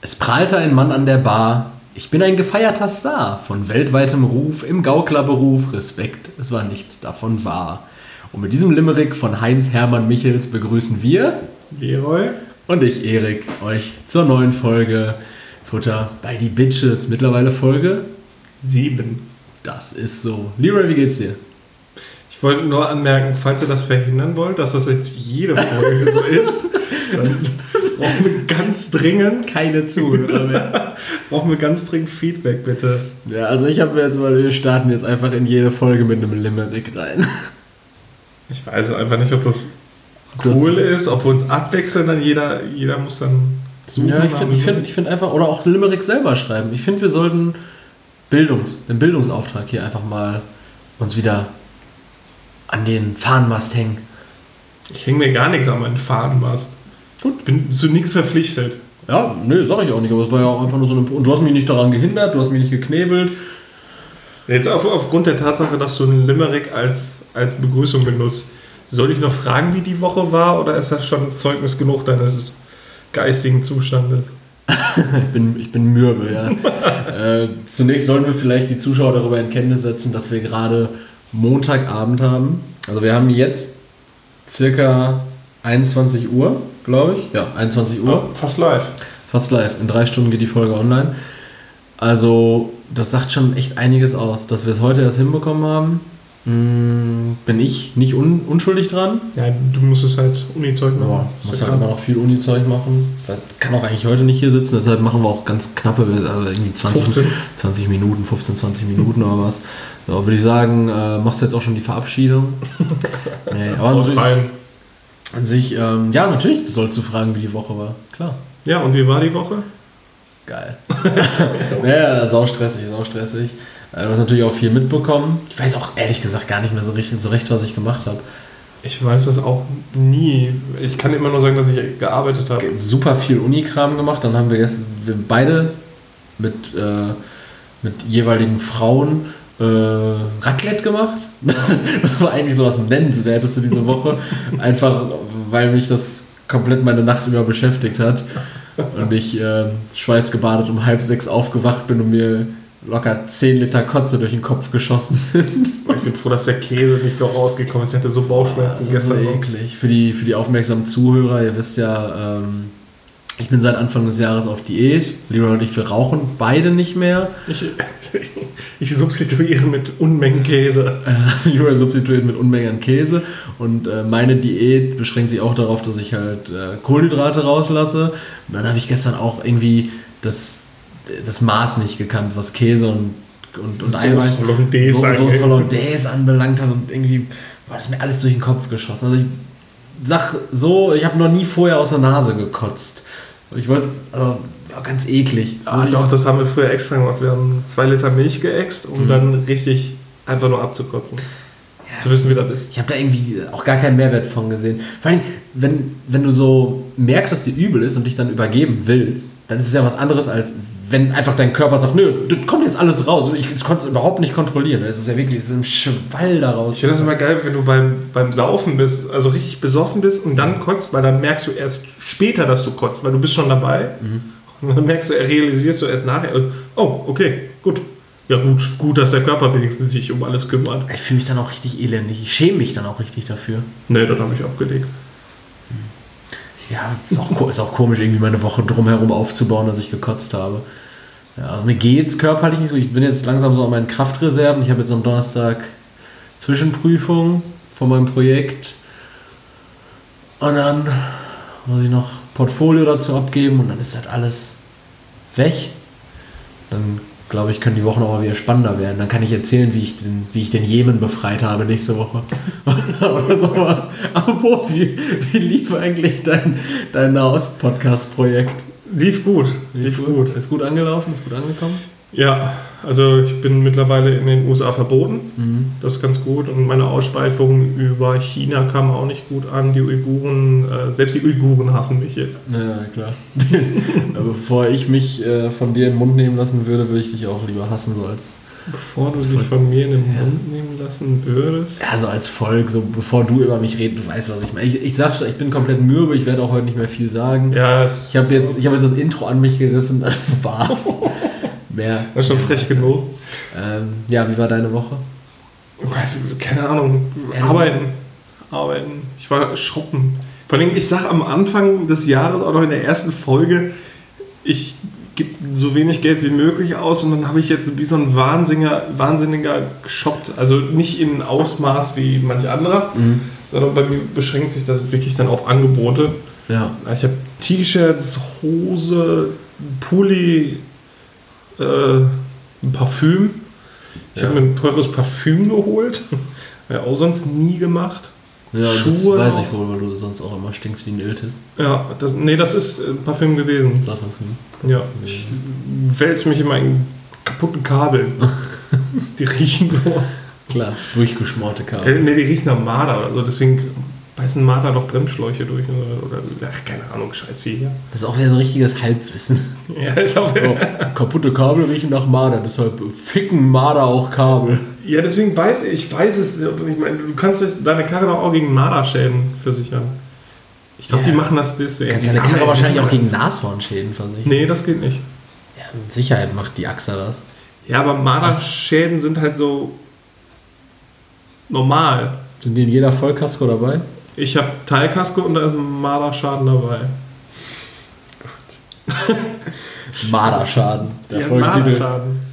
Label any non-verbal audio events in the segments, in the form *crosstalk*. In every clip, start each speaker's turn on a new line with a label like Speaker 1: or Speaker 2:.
Speaker 1: Es prahlte ein Mann an der Bar. Ich bin ein gefeierter Star, von weltweitem Ruf, im Gauklerberuf, Respekt, es war nichts davon wahr. Und mit diesem Limerick von Heinz Hermann Michels begrüßen wir,
Speaker 2: Leroy.
Speaker 1: und ich, Erik, euch zur neuen Folge Futter bei die Bitches. Mittlerweile Folge,
Speaker 2: Sieben.
Speaker 1: das ist so. Leroy, wie geht's dir?
Speaker 2: Ich wollte nur anmerken, falls ihr das verhindern wollt, dass das jetzt jede Folge so ist, dann *laughs* brauchen wir ganz dringend,
Speaker 1: Keine Zuhörer mehr. *laughs*
Speaker 2: brauchen wir ganz dringend Feedback, bitte.
Speaker 1: Ja, also ich habe jetzt mal, wir starten jetzt einfach in jede Folge mit einem Limerick rein.
Speaker 2: Ich weiß einfach nicht, ob das
Speaker 1: Das-
Speaker 2: cool ist, ob wir uns abwechseln, dann jeder, jeder muss dann suchen.
Speaker 1: Ja, ich finde find, find einfach, oder auch Limerick selber schreiben. Ich finde, wir sollten Bildungs, den Bildungsauftrag hier einfach mal uns wieder an den Fahnenmast hängen.
Speaker 2: Ich hänge mir gar nichts an meinen Fahnenmast.
Speaker 1: Gut.
Speaker 2: Bin zu nichts verpflichtet.
Speaker 1: Ja, nö, sag ich auch nicht, aber es war ja auch einfach nur so eine. Und du hast mich nicht daran gehindert, du hast mich nicht geknebelt.
Speaker 2: Jetzt auf, aufgrund der Tatsache, dass du einen Limerick als, als Begrüßung benutzt, soll ich noch fragen, wie die Woche war, oder ist das schon Zeugnis genug deines geistigen Zustandes? *laughs*
Speaker 1: Ich bin, ich bin mürbe, ja. *laughs* äh, zunächst sollten wir vielleicht die Zuschauer darüber in Kenntnis setzen, dass wir gerade Montagabend haben. Also wir haben jetzt circa 21 Uhr, glaube ich. Ja, 21 Uhr.
Speaker 2: Ja, fast live.
Speaker 1: Fast live. In drei Stunden geht die Folge online. Also, das sagt schon echt einiges aus. Dass wir es heute erst hinbekommen haben, mh, bin ich nicht un unschuldig dran.
Speaker 2: Ja, du musst es halt Uni-Zeug
Speaker 1: Ja,
Speaker 2: machen.
Speaker 1: muss
Speaker 2: ja
Speaker 1: halt immer noch viel Uni-Zeug machen. Das kann auch eigentlich heute nicht hier sitzen, deshalb machen wir auch ganz knappe, also irgendwie 20,
Speaker 2: 15.
Speaker 1: 20 Minuten, 15, 20 Minuten oder was. So, würde ich sagen, äh, machst du jetzt auch schon die Verabschiedung? *laughs* nee, aber
Speaker 2: rein.
Speaker 1: An sich ähm, ja, natürlich sollst du fragen, wie die Woche war. Klar.
Speaker 2: Ja, und wie war die Woche?
Speaker 1: Geil. *laughs* ja, sau stressig, sau stressig. Äh, Du hast natürlich auch viel mitbekommen. Ich weiß auch ehrlich gesagt gar nicht mehr so, richtig, so recht, was ich gemacht habe.
Speaker 2: Ich weiß das auch nie. Ich kann immer nur sagen, dass ich gearbeitet habe.
Speaker 1: Super viel Unikram gemacht. Dann haben wir jetzt wir beide mit, äh, mit jeweiligen Frauen äh, Raclette gemacht. *laughs* das war eigentlich so das Nennenswerteste diese Woche. Einfach, weil mich das komplett meine Nacht über beschäftigt hat. Und ich äh, schweißgebadet um halb sechs aufgewacht bin und mir locker 10 Liter Kotze durch den Kopf geschossen sind.
Speaker 2: Ich bin froh, dass der Käse nicht noch rausgekommen ist. Ich hatte so Bauchschmerzen
Speaker 1: Das ist so
Speaker 2: gestern.
Speaker 1: eklig. Für die, für die aufmerksamen Zuhörer, ihr wisst ja, ähm, ich bin seit Anfang des Jahres auf Diät. Leroy und ich, wir rauchen beide nicht mehr.
Speaker 2: Ich, ich substituiere mit Unmengen Käse.
Speaker 1: Äh, *laughs* Leroy substituiert mit Unmengen an Käse. Und äh, meine Diät beschränkt sich auch darauf, dass ich halt äh, Kohlenhydrate rauslasse. Und dann habe ich gestern auch irgendwie das, das Maß nicht gekannt, was Käse und, und, und Eiweiß-
Speaker 2: Hollandaise
Speaker 1: So-. Hollandaise anbelangt hat. Und irgendwie war das mir alles durch den Kopf geschossen. Also ich sag so, ich habe noch nie vorher aus der Nase gekotzt. Ich wollte, also ja, ganz eklig.
Speaker 2: Ah, doch, das haben wir früher extra gemacht. Wir haben zwei Liter Milch geäxt, um
Speaker 1: Mhm.
Speaker 2: dann richtig einfach nur abzukotzen. Zu wissen, wie das ist.
Speaker 1: Ich habe da irgendwie auch gar keinen Mehrwert von gesehen. Vor allem, wenn, wenn du so merkst, dass dir übel ist und dich dann übergeben willst, dann ist es ja was anderes, als wenn einfach dein Körper sagt, nö, das kommt alles raus. Ich, ich konnte es überhaupt nicht kontrollieren. Es ist ja wirklich ein Schwall daraus.
Speaker 2: Ich finde das immer geil, wenn du beim, beim Saufen bist, also richtig besoffen bist und dann kotzt, weil dann merkst du erst später, dass du kotzt, weil du bist schon dabei. Und dann merkst du, realisierst du erst nachher, und, oh, okay, gut. Ja, gut, gut, dass der Körper wenigstens sich um alles kümmert.
Speaker 1: Ich fühle mich dann auch richtig elendig. Ich schäme mich dann auch richtig dafür.
Speaker 2: Nee, das habe ich abgelegt.
Speaker 1: Ja, ist auch, ist auch komisch, irgendwie meine Woche drumherum aufzubauen, dass ich gekotzt habe. Ja, also mir geht's körperlich nicht so. Ich bin jetzt langsam so an meinen Kraftreserven. Ich habe jetzt am Donnerstag Zwischenprüfung von meinem Projekt. Und dann muss ich noch Portfolio dazu abgeben und dann ist das alles weg. Dann glaube ich, können die Wochen auch mal wieder spannender werden. Dann kann ich erzählen, wie ich den, wie ich den Jemen befreit habe nächste Woche. *laughs* Oder sowas. Apropos, wie, wie lief eigentlich dein, dein Nahost-Podcast-Projekt?
Speaker 2: Lief gut, lief gut.
Speaker 1: Ist gut angelaufen? Ist gut angekommen?
Speaker 2: Ja, also ich bin mittlerweile in den USA verboten.
Speaker 1: Mhm.
Speaker 2: Das ist ganz gut. Und meine Ausspeifung über China kam auch nicht gut an. Die Uiguren, äh, selbst die Uiguren hassen mich jetzt.
Speaker 1: Ja, klar. *laughs* Aber bevor ich mich äh, von dir in den Mund nehmen lassen würde, würde ich dich auch lieber hassen, so als
Speaker 2: Bevor du dich von mir in den Mund nehmen lassen würdest.
Speaker 1: Ja, so als Volk, so bevor du über mich redest, du weißt, was ich meine. Ich, ich sag schon, ich bin komplett mürbe, ich werde auch heute nicht mehr viel sagen.
Speaker 2: Ja,
Speaker 1: Ich habe jetzt, ich hab jetzt das Intro an mich gerissen. *laughs* Spaß. Mehr.
Speaker 2: war schon frech genug.
Speaker 1: Ähm, ja, wie war deine Woche?
Speaker 2: Keine Ahnung.
Speaker 1: Ja.
Speaker 2: Arbeiten. Arbeiten. Ich war shoppen. Vor allem, ich sag am Anfang des Jahres, auch noch in der ersten Folge, ich gebe so wenig Geld wie möglich aus und dann habe ich jetzt wie so ein Wahnsinniger, Wahnsinniger geshoppt. Also nicht in Ausmaß wie manch anderer, sondern bei mir beschränkt sich das wirklich dann auf Angebote.
Speaker 1: Ja.
Speaker 2: Ich habe T-Shirts, Hose, Pulli, äh, ein Parfüm. Ich
Speaker 1: Ja.
Speaker 2: habe mir ein teures Parfüm geholt. *laughs* Ja, auch sonst nie gemacht.
Speaker 1: Ja, das
Speaker 2: Schuhe
Speaker 1: weiß
Speaker 2: noch.
Speaker 1: ich wohl, weil du sonst auch immer stinkst wie ein Iltis.
Speaker 2: Ja, das, nee, das ist äh, Parfüm gewesen.
Speaker 1: Parfüm.
Speaker 2: Ja, ich wälze mich in kaputten Kabeln. *laughs* die riechen so.
Speaker 1: Klar, durchgeschmorte
Speaker 2: Äh,
Speaker 1: Kabel.
Speaker 2: nee, die riechen nach Marder oder so. Deswegen beißen Marder doch Bremsschläuche durch. Oder, ach, keine Ahnung, scheiß wie hier.
Speaker 1: Das ist auch wieder so ein richtiges Halbwissen. *laughs*
Speaker 2: Ja, ist auch
Speaker 1: So, kaputte Kabel riechen nach Marder, deshalb ficken Marder auch Kabel.
Speaker 2: Ja, deswegen weiß ich, ich weiß es. Ich meine, du kannst deine Karre doch auch gegen Marderschäden versichern. Ich glaube,
Speaker 1: Ja.
Speaker 2: die machen das deswegen.
Speaker 1: Du kannst deine Karre wahrscheinlich auch gegen Nashornschäden versichern.
Speaker 2: Nee, das geht nicht.
Speaker 1: Ja, mit Sicherheit macht die AXA das.
Speaker 2: Ja, aber Marderschäden sind halt so normal.
Speaker 1: Sind die in jeder Vollkasko dabei?
Speaker 2: Ich habe Teilkasko und da ist ein Marderschaden dabei.
Speaker 1: Marderschaden. *laughs* Der
Speaker 2: Ja,
Speaker 1: Folgetitel.
Speaker 2: Marderschaden.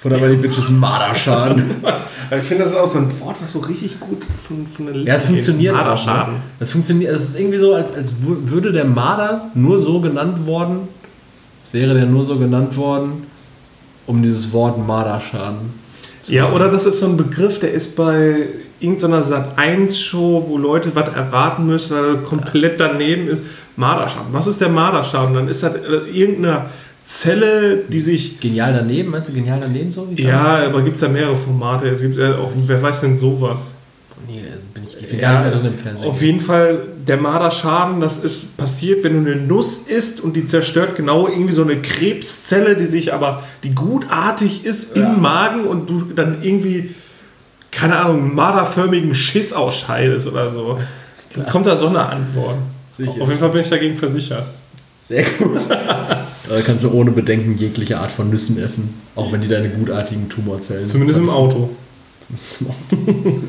Speaker 1: Von der die Bitches Marderschaden.
Speaker 2: Aber *laughs* ich finde, das ist auch so ein Wort, was so richtig gut von, von der
Speaker 1: Ja, es funktioniert auch.
Speaker 2: Marderschaden.
Speaker 1: Ne? Es funktioniert, es ist irgendwie so, als, als wü- würde der Marder nur so genannt worden, als wäre der nur so genannt worden, um dieses Wort Marderschaden zu
Speaker 2: Ja,
Speaker 1: haben.
Speaker 2: oder das ist so ein Begriff, der ist bei irgendeiner Sat1-Show, wo Leute was erraten müssen, weil er komplett daneben ist. Marderschaden. Was ist der Marderschaden? Dann ist das äh, irgendeine Zelle, die sich.
Speaker 1: Genial daneben, meinst du genial daneben so? Wie
Speaker 2: Ja, aber gibt es ja mehrere Formate. Es gibt ja auch, wer weiß denn sowas?
Speaker 1: Nee, also bin ich, ich bin gar nicht mehr drin im Fernsehen.
Speaker 2: Auf jeden Fall, der Marderschaden, das ist passiert, wenn du eine Nuss isst und die zerstört genau irgendwie so eine Krebszelle, die sich aber, die gutartig ist
Speaker 1: Ja.
Speaker 2: im Magen und du dann irgendwie, keine Ahnung, marderförmigen Schiss ausscheidest oder so. Dann kommt da so eine Antwort.
Speaker 1: Sicher.
Speaker 2: Auf jeden Fall bin ich dagegen versichert.
Speaker 1: Sehr gut. *laughs* Da kannst du ohne Bedenken jegliche Art von Nüssen essen, auch wenn die deine gutartigen Tumorzellen
Speaker 2: Zumindest im Auto.
Speaker 1: Zumindest im Auto. *laughs*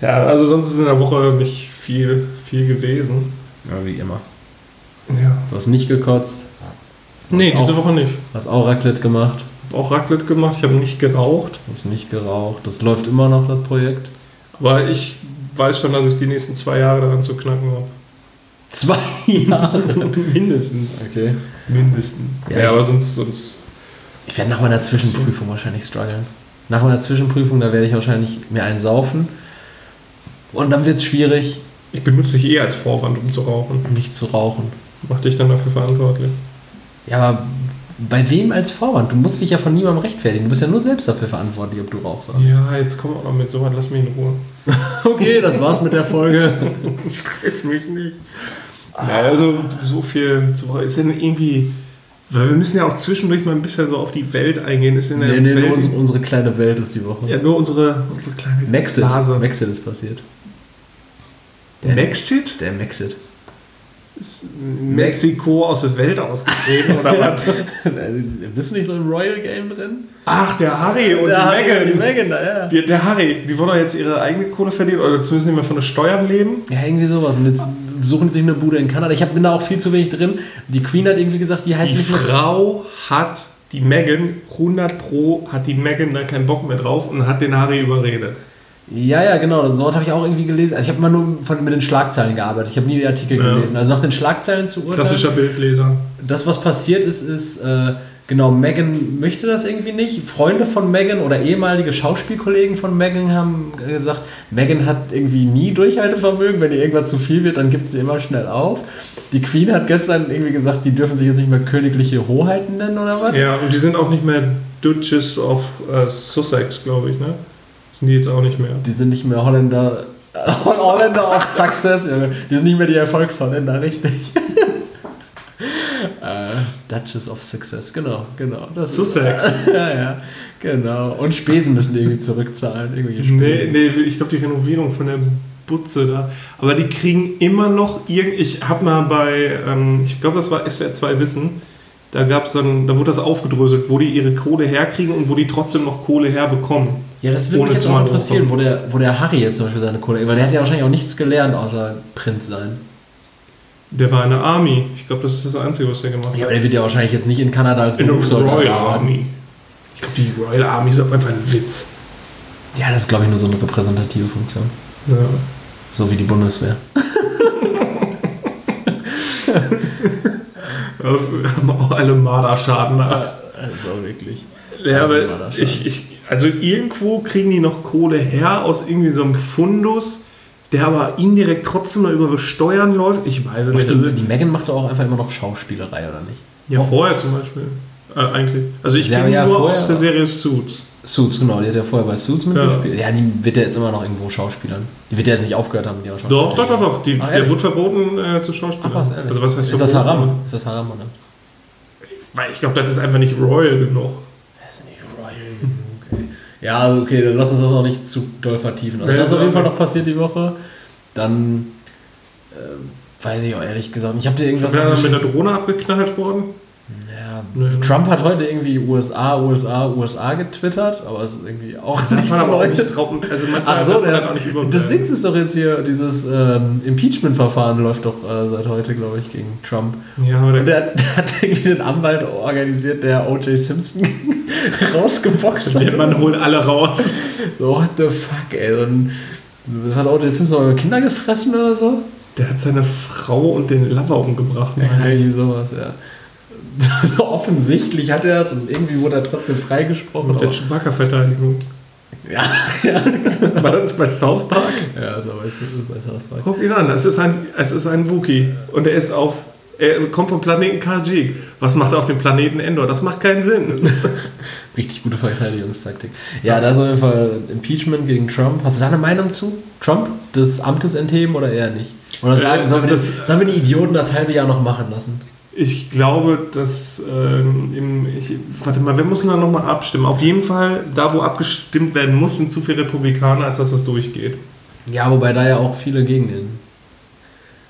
Speaker 2: Ja, also sonst ist in der Woche nicht viel, viel gewesen.
Speaker 1: Ja, wie immer.
Speaker 2: Ja.
Speaker 1: Du hast nicht gekotzt,
Speaker 2: Nee,
Speaker 1: auch-
Speaker 2: diese Woche nicht.
Speaker 1: hast auch Raclette gemacht,
Speaker 2: Hab auch Raclette gemacht, ich habe nicht geraucht.
Speaker 1: hast nicht geraucht. Das läuft immer noch, das Projekt.
Speaker 2: Aber ich weiß schon, dass ich die nächsten zwei Jahre daran zu knacken habe.
Speaker 1: Zwei *laughs* Jahre.
Speaker 2: Mindestens.
Speaker 1: Okay.
Speaker 2: Mindestens.
Speaker 1: Ja,
Speaker 2: Ja, aber sonst, sonst.
Speaker 1: Ich werde nach meiner Zwischenprüfung wahrscheinlich strugglen. Nach meiner Zwischenprüfung, da werde ich wahrscheinlich mir einen saufen. Und dann wird es schwierig,
Speaker 2: Ich benutze dich eh als Vorwand, um zu rauchen.
Speaker 1: nicht zu rauchen.
Speaker 2: Mach dich dann dafür verantwortlich.
Speaker 1: Ja, aber bei wem als Vorwand? Du musst dich ja von niemandem rechtfertigen. Du bist ja nur selbst dafür verantwortlich, ob du rauchst.
Speaker 2: Ja, jetzt komm auch noch mit sowas, lass mich in Ruhe. *laughs*
Speaker 1: Okay, das war's mit der Folge. *laughs*
Speaker 2: Stress mich nicht. Ja, also so viel zu ist denn irgendwie. Weil wir müssen ja auch zwischendurch mal ein bisschen so auf die Welt eingehen. Ist in der
Speaker 1: Nee, nee,
Speaker 2: Welt,
Speaker 1: nur unsere, unsere kleine Welt ist die Woche.
Speaker 2: ja, nur unsere, unsere kleine
Speaker 1: Maxit.
Speaker 2: Blase.
Speaker 1: Maxit ist passiert. Der,
Speaker 2: Maxit?
Speaker 1: der Maxit.
Speaker 2: Ist Mexiko aus der Welt ausgetreten oder *laughs* was?
Speaker 1: Bist du nicht so im Royal Game drin?
Speaker 2: Ach, der Harry und
Speaker 1: Der
Speaker 2: die
Speaker 1: Harry
Speaker 2: Meghan.
Speaker 1: und Die Megan, ja.
Speaker 2: Die, der Harry, die wollen doch jetzt ihre eigene Kohle verdienen oder zumindest nicht mehr von den Steuern leben.
Speaker 1: Ja, irgendwie sowas. Und jetzt suchen sich eine Bude in Kanada. Ich hab, bin da auch viel zu wenig drin. Die Queen hat irgendwie gesagt, die heißt
Speaker 2: Die
Speaker 1: nicht mehr.
Speaker 2: Frau hat die Megan, 100 Pro, hat die Megan da keinen Bock mehr drauf und hat den Harry überredet.
Speaker 1: Ja, ja, genau. So habe ich auch irgendwie gelesen. Also ich habe immer nur von, mit den Schlagzeilen gearbeitet. Ich habe nie die Artikel
Speaker 2: Ja.
Speaker 1: gelesen. Also nach den Schlagzeilen zu urteilen.
Speaker 2: Klassischer Bildleser.
Speaker 1: Das, was passiert ist, ist, äh, genau, Megan möchte das irgendwie nicht. Freunde von Megan oder ehemalige Schauspielkollegen von Megan haben gesagt, Megan hat irgendwie nie Durchhaltevermögen. Wenn ihr irgendwas zu viel wird, dann gibt sie immer schnell auf. Die Queen hat gestern irgendwie gesagt, die dürfen sich jetzt nicht mehr königliche Hoheiten nennen oder was?
Speaker 2: Ja, und die sind auch nicht mehr Duchess of äh, Sussex, glaube ich, ne? Sind die jetzt auch nicht mehr.
Speaker 1: Die sind nicht mehr Holländer. *laughs* Holländer of Success. Die sind nicht mehr die Erfolgsholländer, richtig. *laughs* Äh, Duchess of Success, genau, genau. Das
Speaker 2: Sussex.
Speaker 1: Ist, *laughs* ja, ja, genau. Und Spesen müssen irgendwie zurückzahlen. Irgendwelche
Speaker 2: Nee, nee, ich glaube die Renovierung von der Butze da. Aber die kriegen immer noch irgend. Ich habe mal bei, ähm, ich glaube, das war SWR 2 Wissen, da gab es dann, da wurde das aufgedröselt, wo die ihre Kohle herkriegen und wo die trotzdem noch Kohle herbekommen.
Speaker 1: Ja, das würde mich jetzt auch
Speaker 2: mal
Speaker 1: interessieren, wo der, wo der Harry jetzt zum Beispiel seine Kohle, weil der hat ja wahrscheinlich auch nichts gelernt, außer Prinz sein.
Speaker 2: Der war in der Army. Ich glaube, das ist das Einzige, was der gemacht hat.
Speaker 1: Ja, aber der wird ja wahrscheinlich jetzt nicht in Kanada als
Speaker 2: in der
Speaker 1: Berufssoldat
Speaker 2: Royal
Speaker 1: arbeiten.
Speaker 2: Army. Ich glaube, die Royal Army ist einfach ein Witz.
Speaker 1: Ja, das ist glaube ich nur so eine repräsentative Funktion.
Speaker 2: Ja.
Speaker 1: So wie die Bundeswehr. *laughs*
Speaker 2: Wir haben auch alle Marderschaden da.
Speaker 1: Also wirklich.
Speaker 2: Ja,
Speaker 1: Also
Speaker 2: aber ich, ich, also irgendwo kriegen die noch Kohle her aus irgendwie so einem Fundus, der aber indirekt trotzdem noch über Steuern läuft. Ich weiß es nicht. Also,
Speaker 1: die Megan macht doch auch einfach immer noch Schauspielerei, oder nicht?
Speaker 2: ja, vorher zum Beispiel. Äh, eigentlich. Also ich
Speaker 1: Ja,
Speaker 2: kenne
Speaker 1: ja,
Speaker 2: nur
Speaker 1: vorher-
Speaker 2: aus der Serie Suits.
Speaker 1: Suits, genau, die hat ja vorher bei Suits mitgespielt. Ja. die wird ja jetzt immer noch irgendwo schauspielern. Die wird ja jetzt nicht aufgehört haben mit ihrer
Speaker 2: Doch, doch, doch, doch. Die,
Speaker 1: Ach,
Speaker 2: der wurde verboten äh, zu Schauspielern.
Speaker 1: Ach was, ehrlich?
Speaker 2: Also was heißt
Speaker 1: ist das? Haram? Ist das Haram, oder?
Speaker 2: Weil ich glaube, das ist einfach nicht royal genug.
Speaker 1: Das ist nicht royal genug. *laughs* Ja, okay, dann lass uns das auch nicht zu doll vertiefen. Also
Speaker 2: Nee,
Speaker 1: das ist auf jeden Fall noch passiert die Woche. Dann äh, weiß ich auch ehrlich gesagt. Ich habe dir
Speaker 2: Ich
Speaker 1: irgendwas
Speaker 2: bin dann mit der Drohne abgeknallt worden.
Speaker 1: Ja,
Speaker 2: ne?
Speaker 1: Trump hat heute irgendwie USA, USA, USA getwittert, aber es ist irgendwie auch
Speaker 2: Darf
Speaker 1: nichts
Speaker 2: man aber auch
Speaker 1: Neues.
Speaker 2: nicht trauen. Also
Speaker 1: Ach so, der,
Speaker 2: auch nicht
Speaker 1: das Ding ist doch jetzt hier, dieses ähm, Impeachment-Verfahren läuft doch äh, seit heute, glaube ich, gegen Trump.
Speaker 2: Ja, aber
Speaker 1: Und
Speaker 2: der,
Speaker 1: der, hat irgendwie einen Anwalt organisiert, der O.J. Simpson *laughs* rausgeboxt hat.
Speaker 2: der Mann holt alle raus.
Speaker 1: So, what the fuck, ey. Und das hat O.J. Simpson mal Kinder gefressen oder so?
Speaker 2: Der hat seine Frau und den Lover umgebracht.
Speaker 1: Ja, irgendwie sowas, ja. *laughs* Offensichtlich hat er das und irgendwie wurde er trotzdem freigesprochen.
Speaker 2: Mit der Chewbacca-Verteidigung. *laughs*
Speaker 1: Ja, ja,
Speaker 2: War das nicht bei South Park?
Speaker 1: ja, so du, bei South Park.
Speaker 2: Guck ihn an, es ist ein, es ist ein Wookie. Und er ist auf. Er kommt vom Planeten Kajik. Was macht er auf dem Planeten Endor? Das macht keinen Sinn. *laughs*
Speaker 1: Richtig gute Verteidigungstaktik. Ja, da ist auf jeden Fall Impeachment gegen Trump. Hast du da eine Meinung zu? Trump des Amtes entheben oder eher nicht? Oder sagen,
Speaker 2: Äh,
Speaker 1: sollen, wir
Speaker 2: das-
Speaker 1: sollen wir die Idioten das halbe Jahr noch machen lassen?
Speaker 2: Ich glaube, dass. Ähm, im, ich, warte mal, wir müssen da nochmal abstimmen. Auf jeden Fall, da wo abgestimmt werden muss, sind zu viele Republikaner, als dass das durchgeht.
Speaker 1: Ja, wobei da ja auch viele gegen den.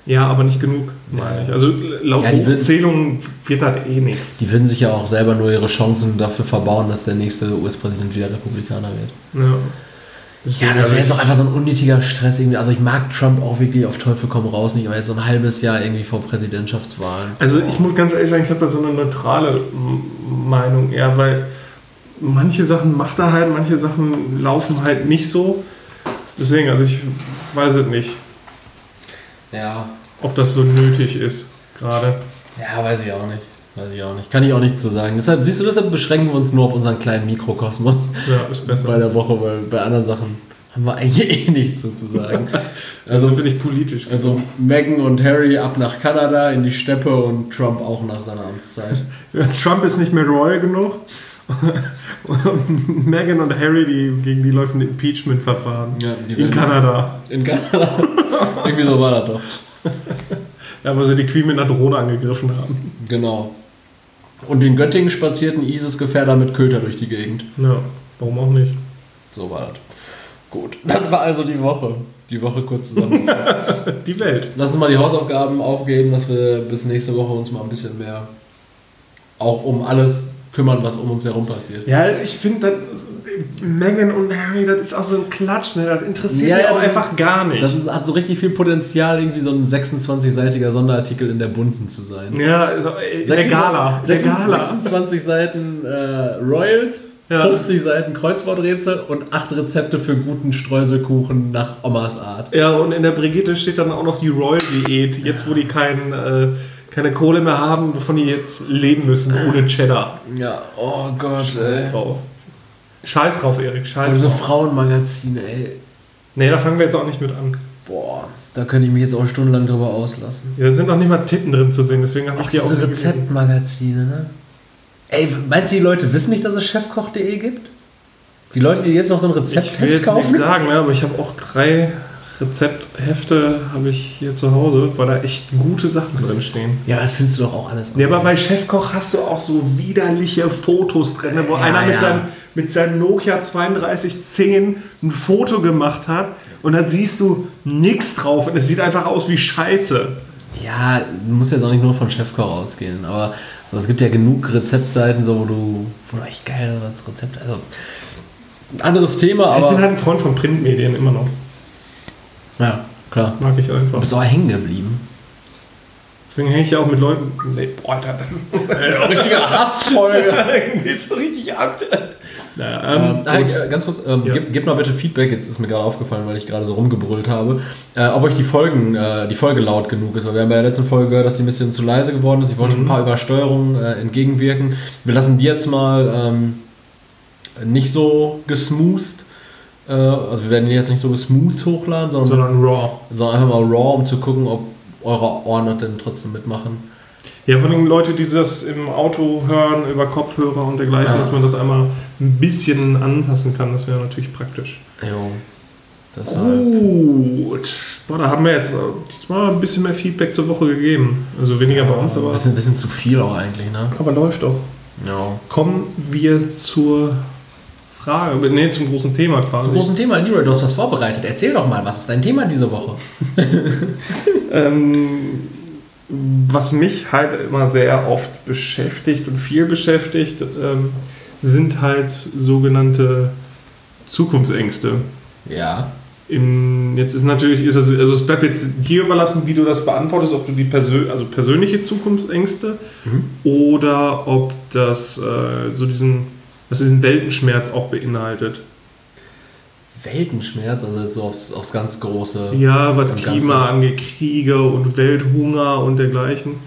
Speaker 2: Ja, aber nicht genug, meine
Speaker 1: Ja.
Speaker 2: ich. Also laut
Speaker 1: Ja,
Speaker 2: Hochzählungen wird das eh nichts.
Speaker 1: Die würden sich ja auch selber nur ihre Chancen dafür verbauen, dass der nächste US-Präsident wieder Republikaner wird.
Speaker 2: Ja,
Speaker 1: Ja,
Speaker 2: Deswegen,
Speaker 1: das wäre jetzt
Speaker 2: also
Speaker 1: auch einfach so ein unnötiger Stress irgendwie. Also ich mag Trump auch wirklich auf Teufel komm raus nicht, aber jetzt so ein halbes Jahr irgendwie vor Präsidentschaftswahlen.
Speaker 2: Also ich muss ganz ehrlich sagen, ich habe da so eine neutrale Meinung eher, weil manche Sachen macht er halt, manche Sachen laufen halt nicht so. Deswegen, also ich weiß es nicht,
Speaker 1: Ja,
Speaker 2: ob das so nötig ist gerade.
Speaker 1: ja, weiß ich auch nicht. Weiß ich auch nicht. Kann ich auch nichts zu sagen. Deshalb, siehst du, deshalb beschränken wir uns nur auf unseren kleinen Mikrokosmos
Speaker 2: Ja, ist besser.
Speaker 1: bei der Woche, weil bei anderen Sachen haben wir eigentlich *laughs* eh nichts so zu sagen.
Speaker 2: also *laughs*
Speaker 1: Also,
Speaker 2: bin ich politisch.
Speaker 1: also Meghan und Harry ab nach Kanada in die Steppe und Trump auch nach seiner Amtszeit. *laughs*
Speaker 2: Trump ist nicht mehr royal genug. Und Meghan und Harry, die, gegen die läuft ein Impeachment-Verfahren.
Speaker 1: Ja,
Speaker 2: In Kanada.
Speaker 1: In Kanada. Irgendwie so war das doch.
Speaker 2: Ja, weil sie die Queen mit einer Drohne angegriffen haben.
Speaker 1: Genau. Und in Göttingen spazierten ISIS-Gefährder mit Köter durch die Gegend.
Speaker 2: Ja, warum auch nicht?
Speaker 1: So war das. Gut. Das war also die Woche. Die Woche kurz zusammen. *laughs*
Speaker 2: Die Welt.
Speaker 1: Lass uns mal die Hausaufgaben aufgeben, dass wir bis nächste Woche uns mal ein bisschen mehr auch um alles kümmern, was um uns herum passiert.
Speaker 2: Ja, ich finde, Meghan und Harry, das ist auch so ein Klatsch, ne? das interessiert
Speaker 1: Ja,
Speaker 2: mich auch einfach gar nicht.
Speaker 1: Das ist, hat so richtig viel Potenzial, irgendwie so ein 26-seitiger Sonderartikel in der Bunten zu sein.
Speaker 2: ja, also, äh, in der Gala. In der
Speaker 1: 26,
Speaker 2: Gala.
Speaker 1: 26 Seiten äh, Royals,
Speaker 2: Ja.
Speaker 1: 50 Seiten Kreuzworträtsel und 8 Rezepte für guten Streuselkuchen nach Omas Art.
Speaker 2: Ja, und in der Brigitte steht dann auch noch die Royal-Diät, jetzt wo die kein, äh, keine Kohle mehr haben, wovon die jetzt leben müssen, ohne Cheddar.
Speaker 1: Ja, oh Gott,
Speaker 2: Scheiß
Speaker 1: ey.
Speaker 2: drauf. Scheiß drauf, Erik, scheiß
Speaker 1: Diese
Speaker 2: drauf.
Speaker 1: Frauenmagazine, ey.
Speaker 2: Nee, da fangen wir jetzt auch nicht mit an.
Speaker 1: Boah, da könnte ich mich jetzt auch stundenlang drüber auslassen.
Speaker 2: Ja, da sind noch nicht mal Titten drin zu sehen, deswegen habe ich die auch
Speaker 1: diese
Speaker 2: nicht.
Speaker 1: Rezeptmagazine, ne? Ey, meinst du, die Leute wissen nicht, dass es chefkoch.de gibt? Die Leute, die jetzt noch so ein
Speaker 2: Ich will jetzt nicht
Speaker 1: kaufen?
Speaker 2: sagen, ne, aber ich habe auch drei Rezepthefte habe ich hier zu Hause, weil da echt gute Sachen drin stehen.
Speaker 1: Ja, das findest du doch auch alles.
Speaker 2: Ja, aber bei Chefkoch hast du auch so widerliche Fotos drin, wo
Speaker 1: Ja,
Speaker 2: einer mit,
Speaker 1: ja.
Speaker 2: seinem, mit seinem Nokia 3210 ein Foto gemacht hat und da siehst du nichts drauf und es sieht einfach aus wie Scheiße.
Speaker 1: Ja, du musst jetzt auch nicht nur von Chefkoch ausgehen, aber also es gibt ja genug Rezeptseiten, so, wo du, wo du echt geile Rezepte. Also, anderes Thema,
Speaker 2: ich bin
Speaker 1: aber.
Speaker 2: halt ein Freund von Printmedien immer noch.
Speaker 1: Ja, klar.
Speaker 2: Mag ich
Speaker 1: Du
Speaker 2: einfach.
Speaker 1: bist auch hängen geblieben.
Speaker 2: Deswegen hänge ich ja auch mit Leuten. Nee, boah, Alter, das ist
Speaker 1: Richtige Hassfolge. *laughs*
Speaker 2: geht so richtig ab. Naja,
Speaker 1: Ähm,
Speaker 2: ähm,
Speaker 1: äh, ganz kurz, ähm,
Speaker 2: Ja.
Speaker 1: gib, gib mal bitte Feedback, jetzt ist mir gerade aufgefallen, weil ich gerade so rumgebrüllt habe, äh, ob euch die Folgen, äh, die Folge laut genug ist. Weil wir haben bei der letzten Folge gehört, dass die ein bisschen zu leise geworden ist. Ich wollte ein paar Übersteuerungen äh, entgegenwirken. Wir lassen die jetzt mal ähm, nicht so gesmoothed. Äh, also wir werden die jetzt nicht so gesmoothed hochladen, sondern,
Speaker 2: sondern Raw.
Speaker 1: sondern einfach mal raw, um zu gucken, ob eure Ohren das denn trotzdem mitmachen.
Speaker 2: Ja, von den Leuten, die das im Auto hören, über Kopfhörer und dergleichen,
Speaker 1: Ja.
Speaker 2: dass man das einmal ein bisschen anpassen kann, das wäre natürlich praktisch.
Speaker 1: Jo. Deshalb.
Speaker 2: Gut. Boah, da haben wir jetzt diesmal ein bisschen mehr Feedback zur Woche gegeben. Also weniger bei uns,
Speaker 1: Ein
Speaker 2: aber,
Speaker 1: bisschen, bisschen zu viel auch eigentlich, ne?
Speaker 2: aber läuft doch.
Speaker 1: Ja.
Speaker 2: Kommen wir zur Frage, nee, zum großen Thema quasi.
Speaker 1: Zum großen Thema, Leroy, du hast was vorbereitet. Erzähl doch mal, was ist dein Thema diese Woche? *laughs*
Speaker 2: Ähm, was mich halt immer sehr oft beschäftigt und viel beschäftigt, ähm, sind halt sogenannte Zukunftsängste.
Speaker 1: Ja.
Speaker 2: In, jetzt ist natürlich, ist es, also es bleibt jetzt dir überlassen, wie du das beantwortest, ob du die Persö also persönliche Zukunftsängste oder ob das äh, so diesen, was diesen Weltenschmerz auch beinhaltet.
Speaker 1: Weltenschmerz, also so aufs, aufs ganz große.
Speaker 2: Ja, was
Speaker 1: Im
Speaker 2: Klima angeht, Kriege und Welthunger und dergleichen.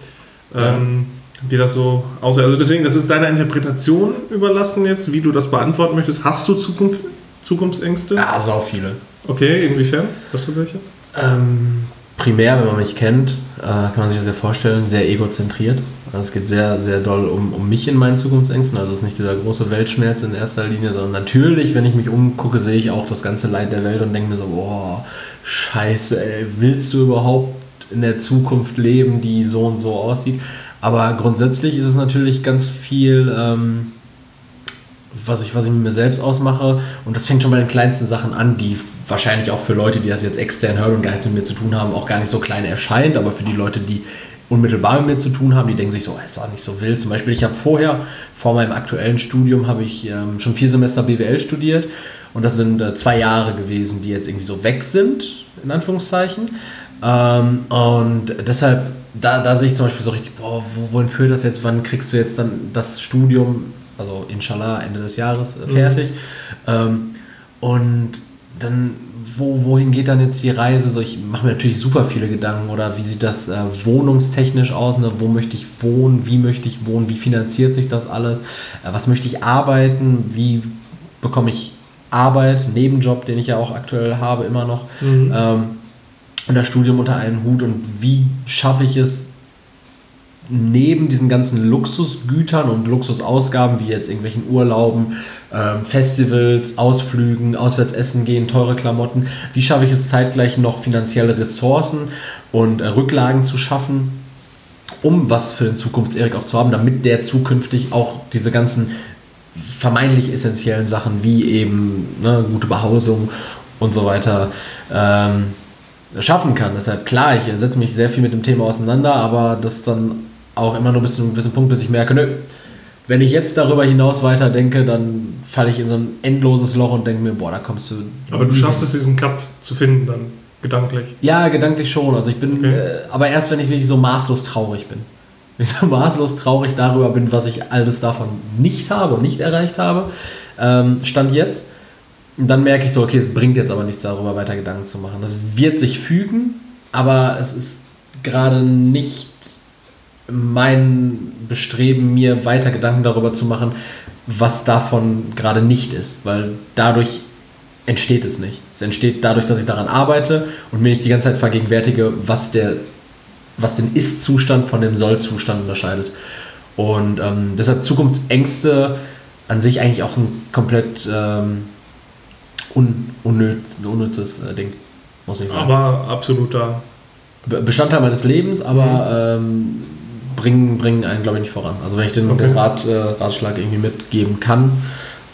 Speaker 1: Ja.
Speaker 2: Ähm, wie das so aussieht. Also deswegen, das ist deiner Interpretation überlassen jetzt, wie du das beantworten möchtest. Hast du Zukunft, Zukunftsängste?
Speaker 1: Ja, sau viele.
Speaker 2: Okay, inwiefern? Hast du welche?
Speaker 1: Ähm, primär, wenn man mich kennt, äh, kann man sich das ja vorstellen, sehr egozentriert. Also es geht sehr, sehr doll um, um mich in meinen Zukunftsängsten. Also es ist nicht dieser große Weltschmerz in erster Linie, sondern natürlich, wenn ich mich umgucke, sehe ich auch das ganze Leid der Welt und denke mir so, boah, scheiße, ey, willst du überhaupt in der Zukunft leben, die so und so aussieht? Aber grundsätzlich ist es natürlich ganz viel, ähm, was ich, was ich mit mir selbst ausmache. Und das fängt schon bei den kleinsten Sachen an, die wahrscheinlich auch für Leute, die das jetzt extern hören und gar nichts mit mir zu tun haben, auch gar nicht so klein erscheint. Aber für die Leute, die unmittelbar mit mir zu tun haben, die denken sich so, "Oh, ist doch nicht so wild. Zum Beispiel, ich habe vorher, vor meinem aktuellen Studium, habe ich ähm, schon vier Semester BWL studiert. Und das sind äh, zwei Jahre gewesen, die jetzt irgendwie so weg sind, in Anführungszeichen. Ähm, und deshalb, da, da sehe ich zum Beispiel so richtig, boah, wo, wohin führt das jetzt? Wann kriegst du jetzt dann das Studium, also inshallah Ende des Jahres, äh, fertig? Ähm, und dann, wo, wohin geht dann jetzt die Reise? So, ich mache mir natürlich super viele Gedanken. Oder wie sieht das äh, wohnungstechnisch aus? Ne? Wo möchte ich wohnen? Wie möchte ich wohnen? Wie finanziert sich das alles? Äh, was möchte ich arbeiten? Wie bekomme ich Arbeit, Nebenjob, den ich ja auch aktuell habe, immer noch?
Speaker 2: Mhm.
Speaker 1: Ähm, und das Studium unter einem Hut und wie schaffe ich es neben diesen ganzen Luxusgütern und Luxusausgaben, wie jetzt irgendwelchen Urlauben, ähm, Festivals, Ausflügen, auswärts essen gehen, teure Klamotten, wie schaffe ich es zeitgleich noch finanzielle Ressourcen und äh, Rücklagen zu schaffen, um was für den Zukunfts-Erik auch zu haben, damit der zukünftig auch diese ganzen vermeintlich essentiellen Sachen wie eben ne, gute Behausung und so weiter ähm, schaffen kann. Deshalb klar, ich setze mich sehr viel mit dem Thema auseinander, aber das dann auch immer nur bis zu einem gewissen Punkt, bis ich merke, nö, wenn ich jetzt darüber hinaus weiterdenke, dann falle ich in so ein endloses Loch und denke mir, boah, da kommst du.
Speaker 2: Aber du schaffst es, diesen Cut zu finden dann, gedanklich.
Speaker 1: Ja, gedanklich schon. Also ich bin,
Speaker 2: Okay.
Speaker 1: äh, aber erst wenn ich wirklich so maßlos traurig bin. Wenn ich so *laughs* maßlos traurig darüber bin, was ich alles davon nicht habe und nicht erreicht habe, ähm, stand jetzt. Und dann merke ich so, okay, es bringt jetzt aber nichts darüber, weiter Gedanken zu machen. Das wird sich fügen, aber es ist gerade nicht mein Bestreben, mir weiter Gedanken darüber zu machen, was davon gerade nicht ist, weil dadurch entsteht es nicht. Es entsteht dadurch, dass ich daran arbeite und mir nicht die ganze Zeit vergegenwärtige, was, der, was den Ist-Zustand von dem Soll-Zustand unterscheidet. Und ähm, deshalb Zukunftsängste an sich eigentlich auch ein komplett ähm, un, unnütz, unnützes äh, Ding. muss ich sagen.
Speaker 2: Aber absoluter.
Speaker 1: Be- Bestandteil meines Lebens, aber ähm, bringen, bringen einen, glaube ich, nicht voran. Also wenn ich den,
Speaker 2: Okay.
Speaker 1: den Rat, äh, Ratschlag irgendwie mitgeben kann,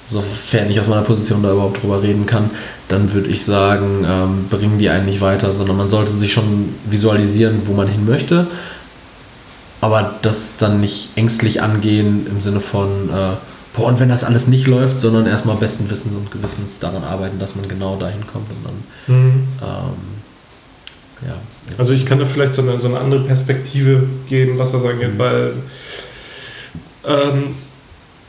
Speaker 1: sofern ich aus meiner Position da überhaupt drüber reden kann, dann würde ich sagen, ähm, bringen die einen nicht weiter, sondern man sollte sich schon visualisieren, wo man hin möchte, aber das dann nicht ängstlich angehen im Sinne von, äh, boah, und wenn das alles nicht läuft, sondern erstmal besten Wissens und Gewissens daran arbeiten, dass man genau dahin kommt und dann,
Speaker 2: Mhm.
Speaker 1: ähm,
Speaker 2: Also ich kann da vielleicht so eine, so eine andere Perspektive geben, was das angeht,
Speaker 1: Mhm.
Speaker 2: weil ähm,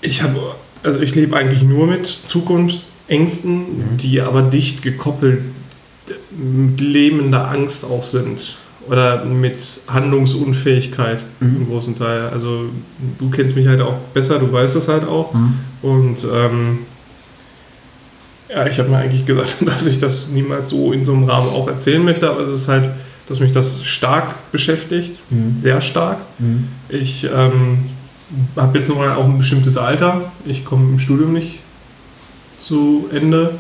Speaker 2: ich habe, also ich lebe eigentlich nur mit Zukunftsängsten,
Speaker 1: Mhm.
Speaker 2: die aber dicht gekoppelt mit lähmender Angst auch sind. Oder mit Handlungsunfähigkeit
Speaker 1: Mhm.
Speaker 2: im großen Teil. Also du kennst mich halt auch besser, du weißt es halt auch.
Speaker 1: Mhm.
Speaker 2: Und ähm, ja, ich habe mir eigentlich gesagt, *laughs* dass ich das niemals so in so einem Rahmen auch erzählen möchte, aber es ist halt, dass mich das stark beschäftigt,
Speaker 1: Mhm.
Speaker 2: sehr stark.
Speaker 1: Mhm.
Speaker 2: Ich ähm, habe jetzt mal auch ein bestimmtes Alter. Ich komme im Studium nicht zu Ende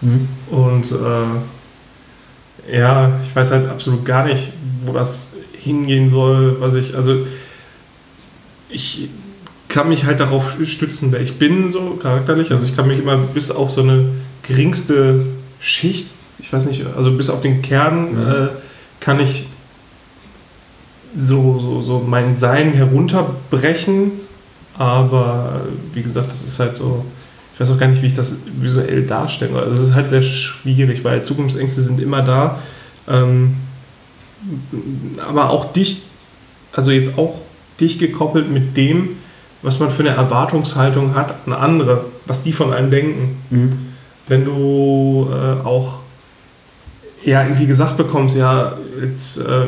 Speaker 1: Mhm.
Speaker 2: und äh, ja, ich weiß halt absolut gar nicht, wo das hingehen soll, was ich, also ich kann mich halt darauf stützen, wer ich bin, so charakterlich. Also ich kann mich immer bis auf so eine geringste Schicht, ich weiß nicht, also bis auf den Kern
Speaker 1: Ja.
Speaker 2: äh, kann ich so, so, so mein Sein herunterbrechen, aber wie gesagt, das ist halt so, ich weiß auch gar nicht, wie ich das visuell darstellen soll. Also es ist halt sehr schwierig, weil Zukunftsängste sind immer da, ähm, aber auch dicht, also jetzt auch dicht gekoppelt mit dem, was man für eine Erwartungshaltung hat an andere, was die von einem denken.
Speaker 1: Mhm.
Speaker 2: Wenn du äh, auch ja irgendwie gesagt bekommst, ja, jetzt, äh,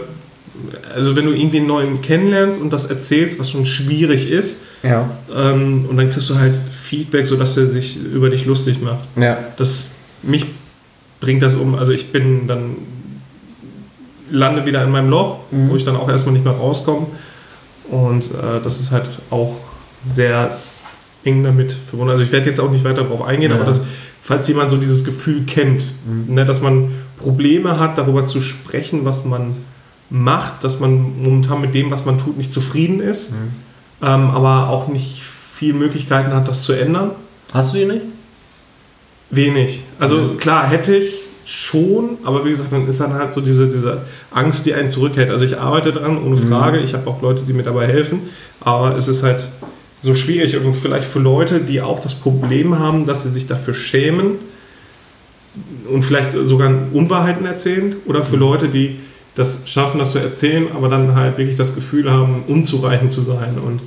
Speaker 2: also wenn du irgendwie einen neuen kennenlernst und das erzählst, was schon schwierig ist,
Speaker 1: Ja.
Speaker 2: ähm, und dann kriegst du halt Feedback, sodass er sich über dich lustig macht.
Speaker 1: Ja.
Speaker 2: Das, mich bringt das um, also ich bin dann, lande wieder in meinem Loch,
Speaker 1: Mhm.
Speaker 2: wo ich dann auch erstmal nicht mehr rauskomme. Und äh, das ist halt auch sehr eng damit verbunden. Also ich werde jetzt auch nicht weiter darauf eingehen,
Speaker 1: Ja.
Speaker 2: aber das, falls jemand so dieses Gefühl kennt,
Speaker 1: Mhm.
Speaker 2: ne, dass man Probleme hat, darüber zu sprechen, was man macht, dass man momentan mit dem, was man tut, nicht zufrieden ist,
Speaker 1: Mhm.
Speaker 2: ähm, aber auch nicht viel Möglichkeiten hat, das zu ändern.
Speaker 1: Hast du die nicht?
Speaker 2: Wenig. Also
Speaker 1: Mhm.
Speaker 2: klar, hätte ich schon, aber wie gesagt, dann ist dann halt so diese, diese Angst, die einen zurückhält. Also ich arbeite dran, ohne
Speaker 1: Mhm.
Speaker 2: Frage. Ich habe auch Leute, die mir dabei helfen. Aber es ist halt so schwierig und vielleicht für Leute, die auch das Problem haben, dass sie sich dafür schämen und vielleicht sogar Unwahrheiten erzählen oder für
Speaker 1: Mhm.
Speaker 2: Leute, die das schaffen, das zu erzählen, aber dann halt wirklich das Gefühl haben, unzureichend zu sein und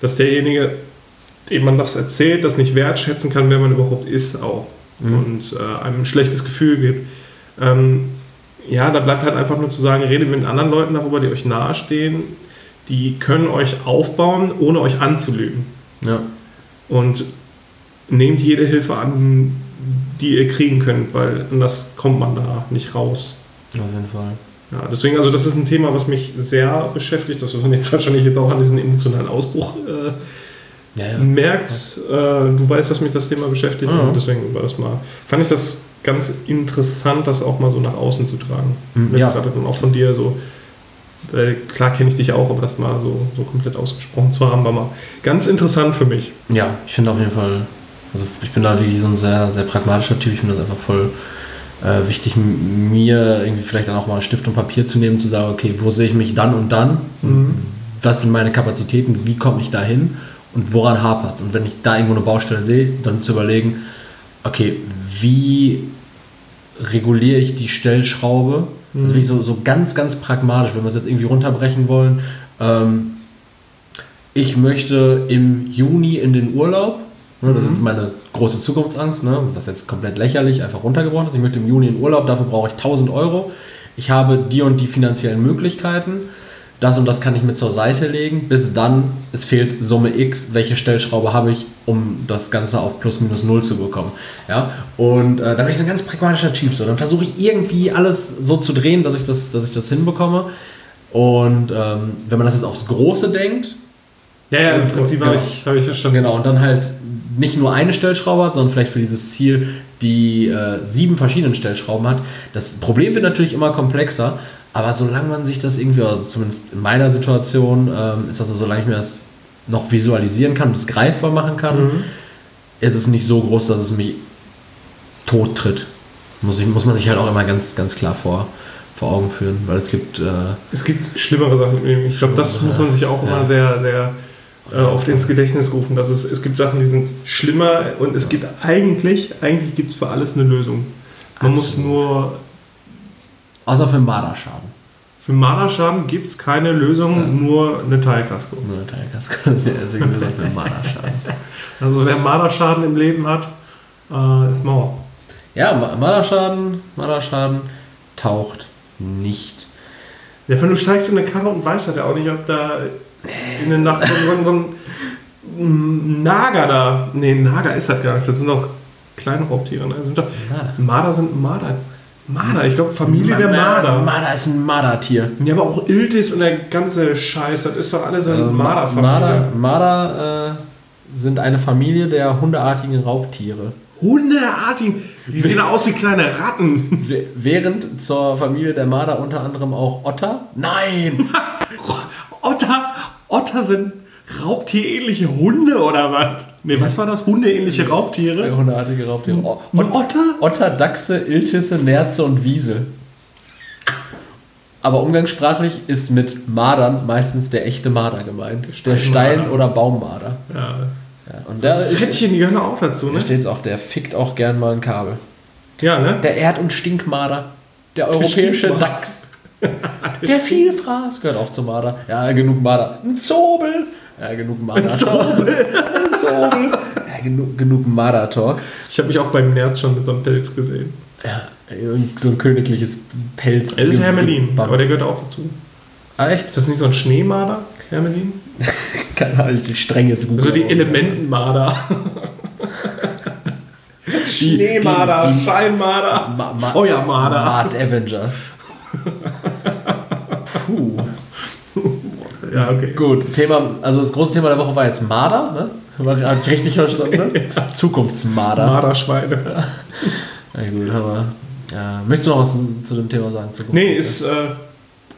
Speaker 2: dass derjenige, dem man das erzählt, das nicht wertschätzen kann, wer man überhaupt ist auch
Speaker 1: Mhm.
Speaker 2: und äh, einem ein schlechtes Gefühl gibt. Ähm, ja, da bleibt halt einfach nur zu sagen, redet mit anderen Leuten darüber, die euch nahestehen, die können euch aufbauen, ohne euch anzulügen.
Speaker 1: Ja.
Speaker 2: Und nehmt jede Hilfe an, die ihr kriegen könnt, weil anders kommt man da nicht raus.
Speaker 1: Auf jeden Fall.
Speaker 2: Ja, deswegen, also das ist ein Thema, was mich sehr beschäftigt, das man jetzt *laughs* wahrscheinlich jetzt auch an diesem emotionalen Ausbruch äh,
Speaker 1: Ja, ja.
Speaker 2: merkt. Äh, du weißt, dass mich das Thema beschäftigt
Speaker 1: Mhm.
Speaker 2: und deswegen war das mal, fand ich das ganz interessant, das auch mal so nach außen zu tragen.
Speaker 1: Mhm,
Speaker 2: Jetzt
Speaker 1: ja.
Speaker 2: gerade dann auch von dir so, weil klar kenne ich dich auch, aber das mal so, so komplett ausgesprochen zu haben, war mal ganz interessant für mich.
Speaker 1: Ja, ich finde auf jeden Fall, also ich bin da wirklich so ein sehr, sehr pragmatischer Typ. Ich finde das einfach voll äh, wichtig, mir irgendwie vielleicht dann auch mal Stift und Papier zu nehmen, zu sagen, okay, wo sehe ich mich dann und dann?
Speaker 2: Mhm.
Speaker 1: Was sind meine Kapazitäten? Wie komme ich da hin? Und woran hapert es? Und wenn ich da irgendwo eine Baustelle sehe, dann zu überlegen, okay, wie reguliere ich die Stellschraube? Also
Speaker 2: Mhm.
Speaker 1: wirklich so, so ganz, ganz pragmatisch, wenn wir es jetzt irgendwie runterbrechen wollen. Ähm, ich möchte im Juni in den Urlaub. Ne, das
Speaker 2: Mhm.
Speaker 1: ist meine große Zukunftsangst, ne, was jetzt komplett lächerlich einfach runtergebrochen ist. Ich möchte im Juni in Urlaub, dafür brauche ich 1000 Euro. Ich habe die und die finanziellen Möglichkeiten. Das und das kann ich mir zur Seite legen. Bis dann, es fehlt Summe X. Welche Stellschraube habe ich, um das Ganze auf plus minus null zu bekommen? Ja, und äh, da bin ich so ein ganz pragmatischer Typ. So. Dann versuche ich irgendwie alles so zu drehen, dass ich das, dass ich das hinbekomme. Und ähm, wenn man das jetzt aufs Große denkt,
Speaker 2: Ja, ja, im
Speaker 1: Und-
Speaker 2: Prinzip
Speaker 1: genau.
Speaker 2: habe ich, habe ich verstanden.
Speaker 1: Genau, und dann halt nicht nur eine Stellschraube hat, sondern vielleicht für dieses Ziel die äh, sieben verschiedenen Stellschrauben hat. Das Problem wird natürlich immer komplexer, aber solange man sich das irgendwie, also zumindest in meiner Situation, ähm, ist das so, solange ich mir das noch visualisieren kann und es greifbar machen kann,
Speaker 2: Mhm.
Speaker 1: ist es nicht so groß, dass es mich tot tritt. Muss, ich, muss man sich halt auch immer ganz, ganz klar vor, vor Augen führen, weil es gibt. Äh,
Speaker 2: Es gibt schlimmere Sachen. Ich glaube, das muss man sich auch immer
Speaker 1: Ja.
Speaker 2: sehr, sehr äh, oft ins Gedächtnis rufen. Dass es, es gibt Sachen, die sind schlimmer und es gibt eigentlich, eigentlich gibt es für alles eine Lösung. Man muss
Speaker 1: Absolut.
Speaker 2: nur,
Speaker 1: außer für Marderschaden.
Speaker 2: für Marderschaden gibt es keine Lösung,
Speaker 1: Ja.
Speaker 2: nur eine Teilkasko.
Speaker 1: Nur eine Teilkaske. Das ist ja deswegen gesagt für Marderschaden. *laughs*
Speaker 2: Also wer Marderschaden im Leben hat, äh, ist Mauer.
Speaker 1: Ja, Ma- Marderschaden, Marderschaden taucht nicht.
Speaker 2: Ja, wenn du steigst in eine Karre und weißt halt ja auch nicht, ob da in der Nacht so, so, ein Nager da. Nee, Nager ist das gar nicht. Das sind doch kleine Raubtiere. Ne? Das sind doch,
Speaker 1: Marder.
Speaker 2: Marder sind Marder. Marder, ich glaube Familie der Marder.
Speaker 1: Marder ist ein Mardertier.
Speaker 2: Ja, aber auch Iltis und der ganze Scheiß, das ist doch alles eine
Speaker 1: Also, Ma-
Speaker 2: Marderfamilie.
Speaker 1: Marder, Marder äh, sind eine Familie der hundeartigen Raubtiere.
Speaker 2: Hundeartigen, die sehen aus wie kleine Ratten.
Speaker 1: Während zur Familie der Marder unter anderem auch Otter. Nein! *laughs*
Speaker 2: Otter, Otter sind raubtierähnliche Hunde oder was? Nee, was war das? Hundeähnliche Raubtiere?
Speaker 1: Hundeartige Raubtiere. O-
Speaker 2: Und Otter?
Speaker 1: Otter, Dachse, Iltisse, Nerze und Wiesel. Aber umgangssprachlich ist mit Mardern meistens der echte Marder gemeint. Der Stein- oder Baummarder.
Speaker 2: Ja.
Speaker 1: Ja, und da, ist-
Speaker 2: Frettchen, die gehören auch dazu,
Speaker 1: da
Speaker 2: ne?
Speaker 1: steht es auch, der fickt auch gern mal ein Kabel.
Speaker 2: Ja, ne?
Speaker 1: Der Erd- und Stinkmarder. Der europäische
Speaker 2: Stinkmarder.
Speaker 1: Dachs. *laughs* Der Vielfraß gehört auch zum Marder. Ja, genug Marder. Ein Zobel. Ja, genug Marder. Ein Zobel. *laughs* Ein Zobel. Ja, genug, genug Marder-Talk.
Speaker 2: Ich habe mich auch beim Nerz schon mit so einem Pilz gesehen.
Speaker 1: Ja, so ein königliches Pelz.
Speaker 2: Es ist Hermelin, aber der gehört auch dazu.
Speaker 1: Ah, echt?
Speaker 2: Ist das nicht so ein Schneemarder, Hermelin? *laughs*
Speaker 1: Kann halt die streng jetzt gut.
Speaker 2: Also die Elementenmarder. Schneemarder,
Speaker 1: die- die-
Speaker 2: Scheinmarder,
Speaker 1: Ma. Mad Avengers. Puh. *laughs*
Speaker 2: Ja, okay.
Speaker 1: Gut, Thema, also das große Thema der Woche war jetzt Marder, ne? Habe ich richtig verstanden? *laughs* Ne? Zukunftsmarder.
Speaker 2: Marderschweine. *laughs*
Speaker 1: Ja, gut, aber. Ja, möchtest du noch was zu, dem Thema sagen? Zukunft?
Speaker 2: Nee, ist, äh,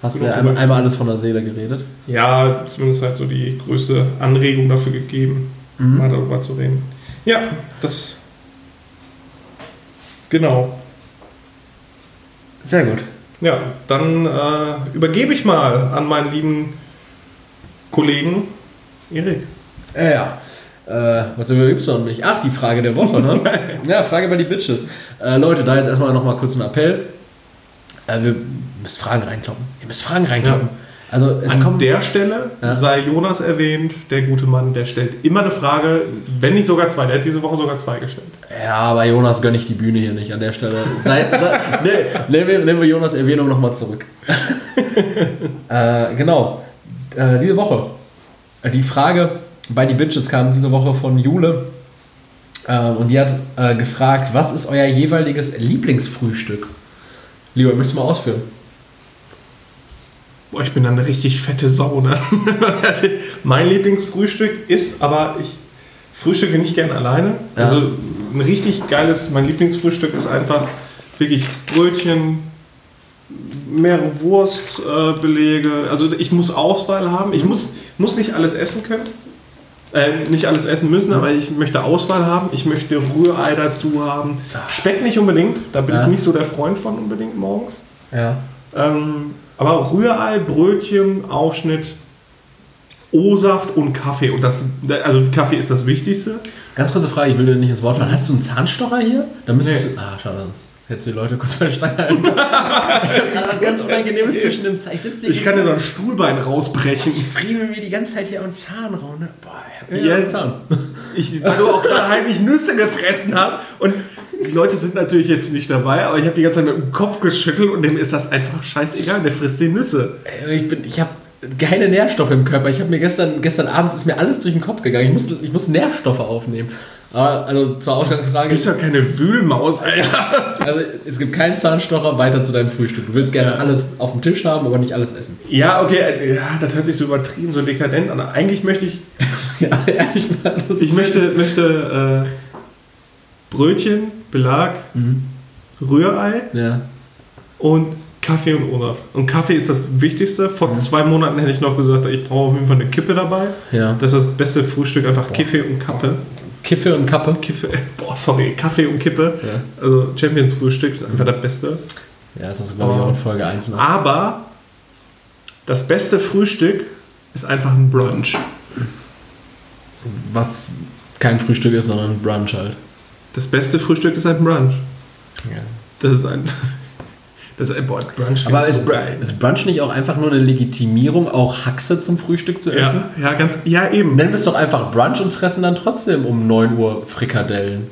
Speaker 1: Hast du ja einmal, einmal alles von der Seele geredet?
Speaker 2: ja, zumindest halt so die größte Anregung dafür gegeben,
Speaker 1: Mhm.
Speaker 2: mal darüber zu reden. Ja, das. Genau.
Speaker 1: Sehr gut.
Speaker 2: Ja, dann äh, übergebe ich mal an meinen lieben Kollegen Erik.
Speaker 1: Ja, ja. Äh, was übergibst du noch nicht? Ach, die Frage der Woche, ne? *laughs* ja, Frage bei die Bitches. Äh, Leute, da jetzt erstmal nochmal kurz ein Appell. Äh, wir müssen Fragen reinkloppen. Ihr müsst Fragen reinkloppen. Also, es
Speaker 2: An
Speaker 1: kommt.
Speaker 2: der Stelle
Speaker 1: Ja.
Speaker 2: sei Jonas erwähnt, der gute Mann, der stellt immer eine Frage, wenn nicht sogar zwei. Der hat diese Woche sogar zwei gestellt.
Speaker 1: Ja, aber Jonas gönne ich die Bühne hier nicht an der Stelle. Sei, *laughs* sei, nee, nehmen, wir, nehmen wir Jonas Erwähnung nochmal zurück. *laughs* äh, genau. Äh, diese Woche. Äh, Die Frage bei die Bitches kam diese Woche von Jule. Äh, und die hat äh, gefragt, was ist euer jeweiliges Lieblingsfrühstück? Lieber, möchtest du mal ausführen?
Speaker 2: Boah, ich bin dann eine richtig fette Sau, ne? *laughs* Also, mein Lieblingsfrühstück ist, aber ich frühstücke nicht gern alleine.
Speaker 1: Ja.
Speaker 2: Also ein richtig geiles, mein Lieblingsfrühstück ist einfach wirklich Brötchen, mehrere Wurstbelege. Äh, also ich muss Auswahl haben. Ich muss, muss nicht alles essen können. Äh, nicht alles essen müssen, aber ich möchte Auswahl haben. Ich möchte Rührei dazu haben. Speck nicht unbedingt, da bin
Speaker 1: Ja.
Speaker 2: ich nicht so der Freund von unbedingt morgens.
Speaker 1: Ja.
Speaker 2: Ähm, aber Rührei, Brötchen, Aufschnitt, O-Saft und Kaffee. Und das, also Kaffee ist das Wichtigste.
Speaker 1: Ganz kurze Frage, ich will dir nicht ins Wort fallen. Hast du einen Zahnstocher hier? Da müsstest
Speaker 2: Nee.
Speaker 1: du. Ah, schade, sonst hättest du die Leute kurz bei der Stange halten. *laughs* ganz Unangenehmes zwischen dem Zahn. Ich sitze hier.
Speaker 2: Ich kann dir so ein Stuhlbein rausbrechen.
Speaker 1: friemel mir die ganze Zeit hier am Zahn raus. Ne? Boah, ich hab
Speaker 2: Ja.
Speaker 1: Zahn.
Speaker 2: Ich, weil du auch gerade heimlich Nüsse gefressen hast. Und die Leute sind natürlich jetzt nicht dabei, aber ich habe die ganze Zeit mit dem Kopf geschüttelt und dem ist das einfach scheißegal. Der frisst die Nüsse.
Speaker 1: Ich, bin, ich habe keine Nährstoffe im Körper. Ich habe mir gestern, gestern Abend ist mir alles durch den Kopf gegangen. Ich muss, ich muss Nährstoffe aufnehmen. Aber also zur Ausgangsfrage.
Speaker 2: Du bist ja keine Wühlmaus, Alter.
Speaker 1: Also es gibt keinen Zahnstocher weiter zu deinem Frühstück. Du willst gerne
Speaker 2: Ja.
Speaker 1: alles auf dem Tisch haben, aber nicht alles essen.
Speaker 2: Ja, okay, äh, ja, das hört sich so übertrieben, so dekadent an. Eigentlich möchte ich *laughs*
Speaker 1: Ja, ehrlich mal.
Speaker 2: Ich möchte, möchte äh, Brötchen, Belag,
Speaker 1: Mhm.
Speaker 2: Rührei
Speaker 1: Ja.
Speaker 2: und Kaffee und Olaf. Und Kaffee ist das Wichtigste. Vor
Speaker 1: Mhm.
Speaker 2: zwei Monaten hätte ich noch gesagt, ich brauche auf jeden Fall eine Kippe dabei.
Speaker 1: Ja.
Speaker 2: Das ist das beste Frühstück, einfach Kaffee und Kappe.
Speaker 1: Kiffe und Kappe.
Speaker 2: Kiffe, boah, sorry, Kaffee und Kippe.
Speaker 1: Ja.
Speaker 2: Also Champions Frühstück ist einfach das Beste.
Speaker 1: Ja, das hast du, glaube ich, auch in Folge 1 noch.
Speaker 2: Aber das beste Frühstück ist einfach ein Brunch.
Speaker 1: Was kein Frühstück ist, sondern ein Brunch halt.
Speaker 2: Das beste Frühstück ist ein Brunch.
Speaker 1: Ja.
Speaker 2: Das ist ein. *laughs* Das ist ein boah, Brunch.
Speaker 1: Aber ist, Br ist Brunch nicht auch einfach nur eine Legitimierung, auch Haxe zum Frühstück zu essen?
Speaker 2: Ja, ja, ganz. Ja, eben.
Speaker 1: Nennen wir es doch einfach Brunch und fressen dann trotzdem um 9 Uhr Frikadellen.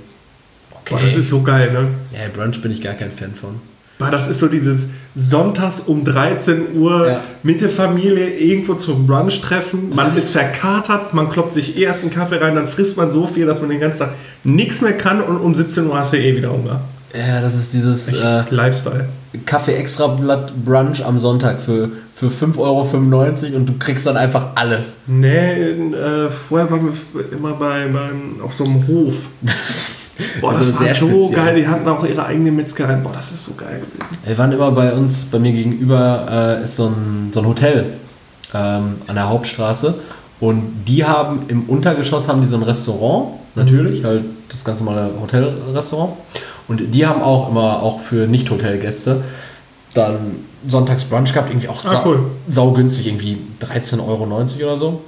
Speaker 2: Boah, das ist so geil, ne?
Speaker 1: Ja, Brunch bin ich gar kein Fan von.
Speaker 2: Boah, das ist so dieses Sonntags um 13 Uhr
Speaker 1: Ja.
Speaker 2: mit der Familie irgendwo zum Brunch treffen. Man ist verkatert, man kloppt sich erst einen Kaffee rein, dann frisst man so viel, dass man den ganzen Tag nichts mehr kann und um 17 Uhr hast du eh wieder Hunger.
Speaker 1: Ja, das ist dieses äh,
Speaker 2: Lifestyle.
Speaker 1: Kaffee extra Blatt Brunch am Sonntag für, für 5,95 Euro und du kriegst dann einfach alles.
Speaker 2: Nee, in, äh, vorher waren wir immer bei, beim, auf so einem Hof. *laughs* Boah,
Speaker 1: Also
Speaker 2: das war
Speaker 1: sehr
Speaker 2: so
Speaker 1: speziell.
Speaker 2: geil. Die hatten auch ihre eigene Metzgerei. Boah, das ist so geil gewesen.
Speaker 1: Wir waren immer bei uns, bei mir gegenüber äh, ist so ein, so ein Hotel ähm, an der Hauptstraße und die haben im Untergeschoss haben die so ein Restaurant, natürlich, halt das ganz normale Hotelrestaurant und die haben auch immer auch für Nicht-Hotelgäste dann sonntags Brunch gehabt, irgendwie auch
Speaker 2: Ah,
Speaker 1: sau,
Speaker 2: cool.
Speaker 1: saugünstig, irgendwie 13,90 Euro oder so.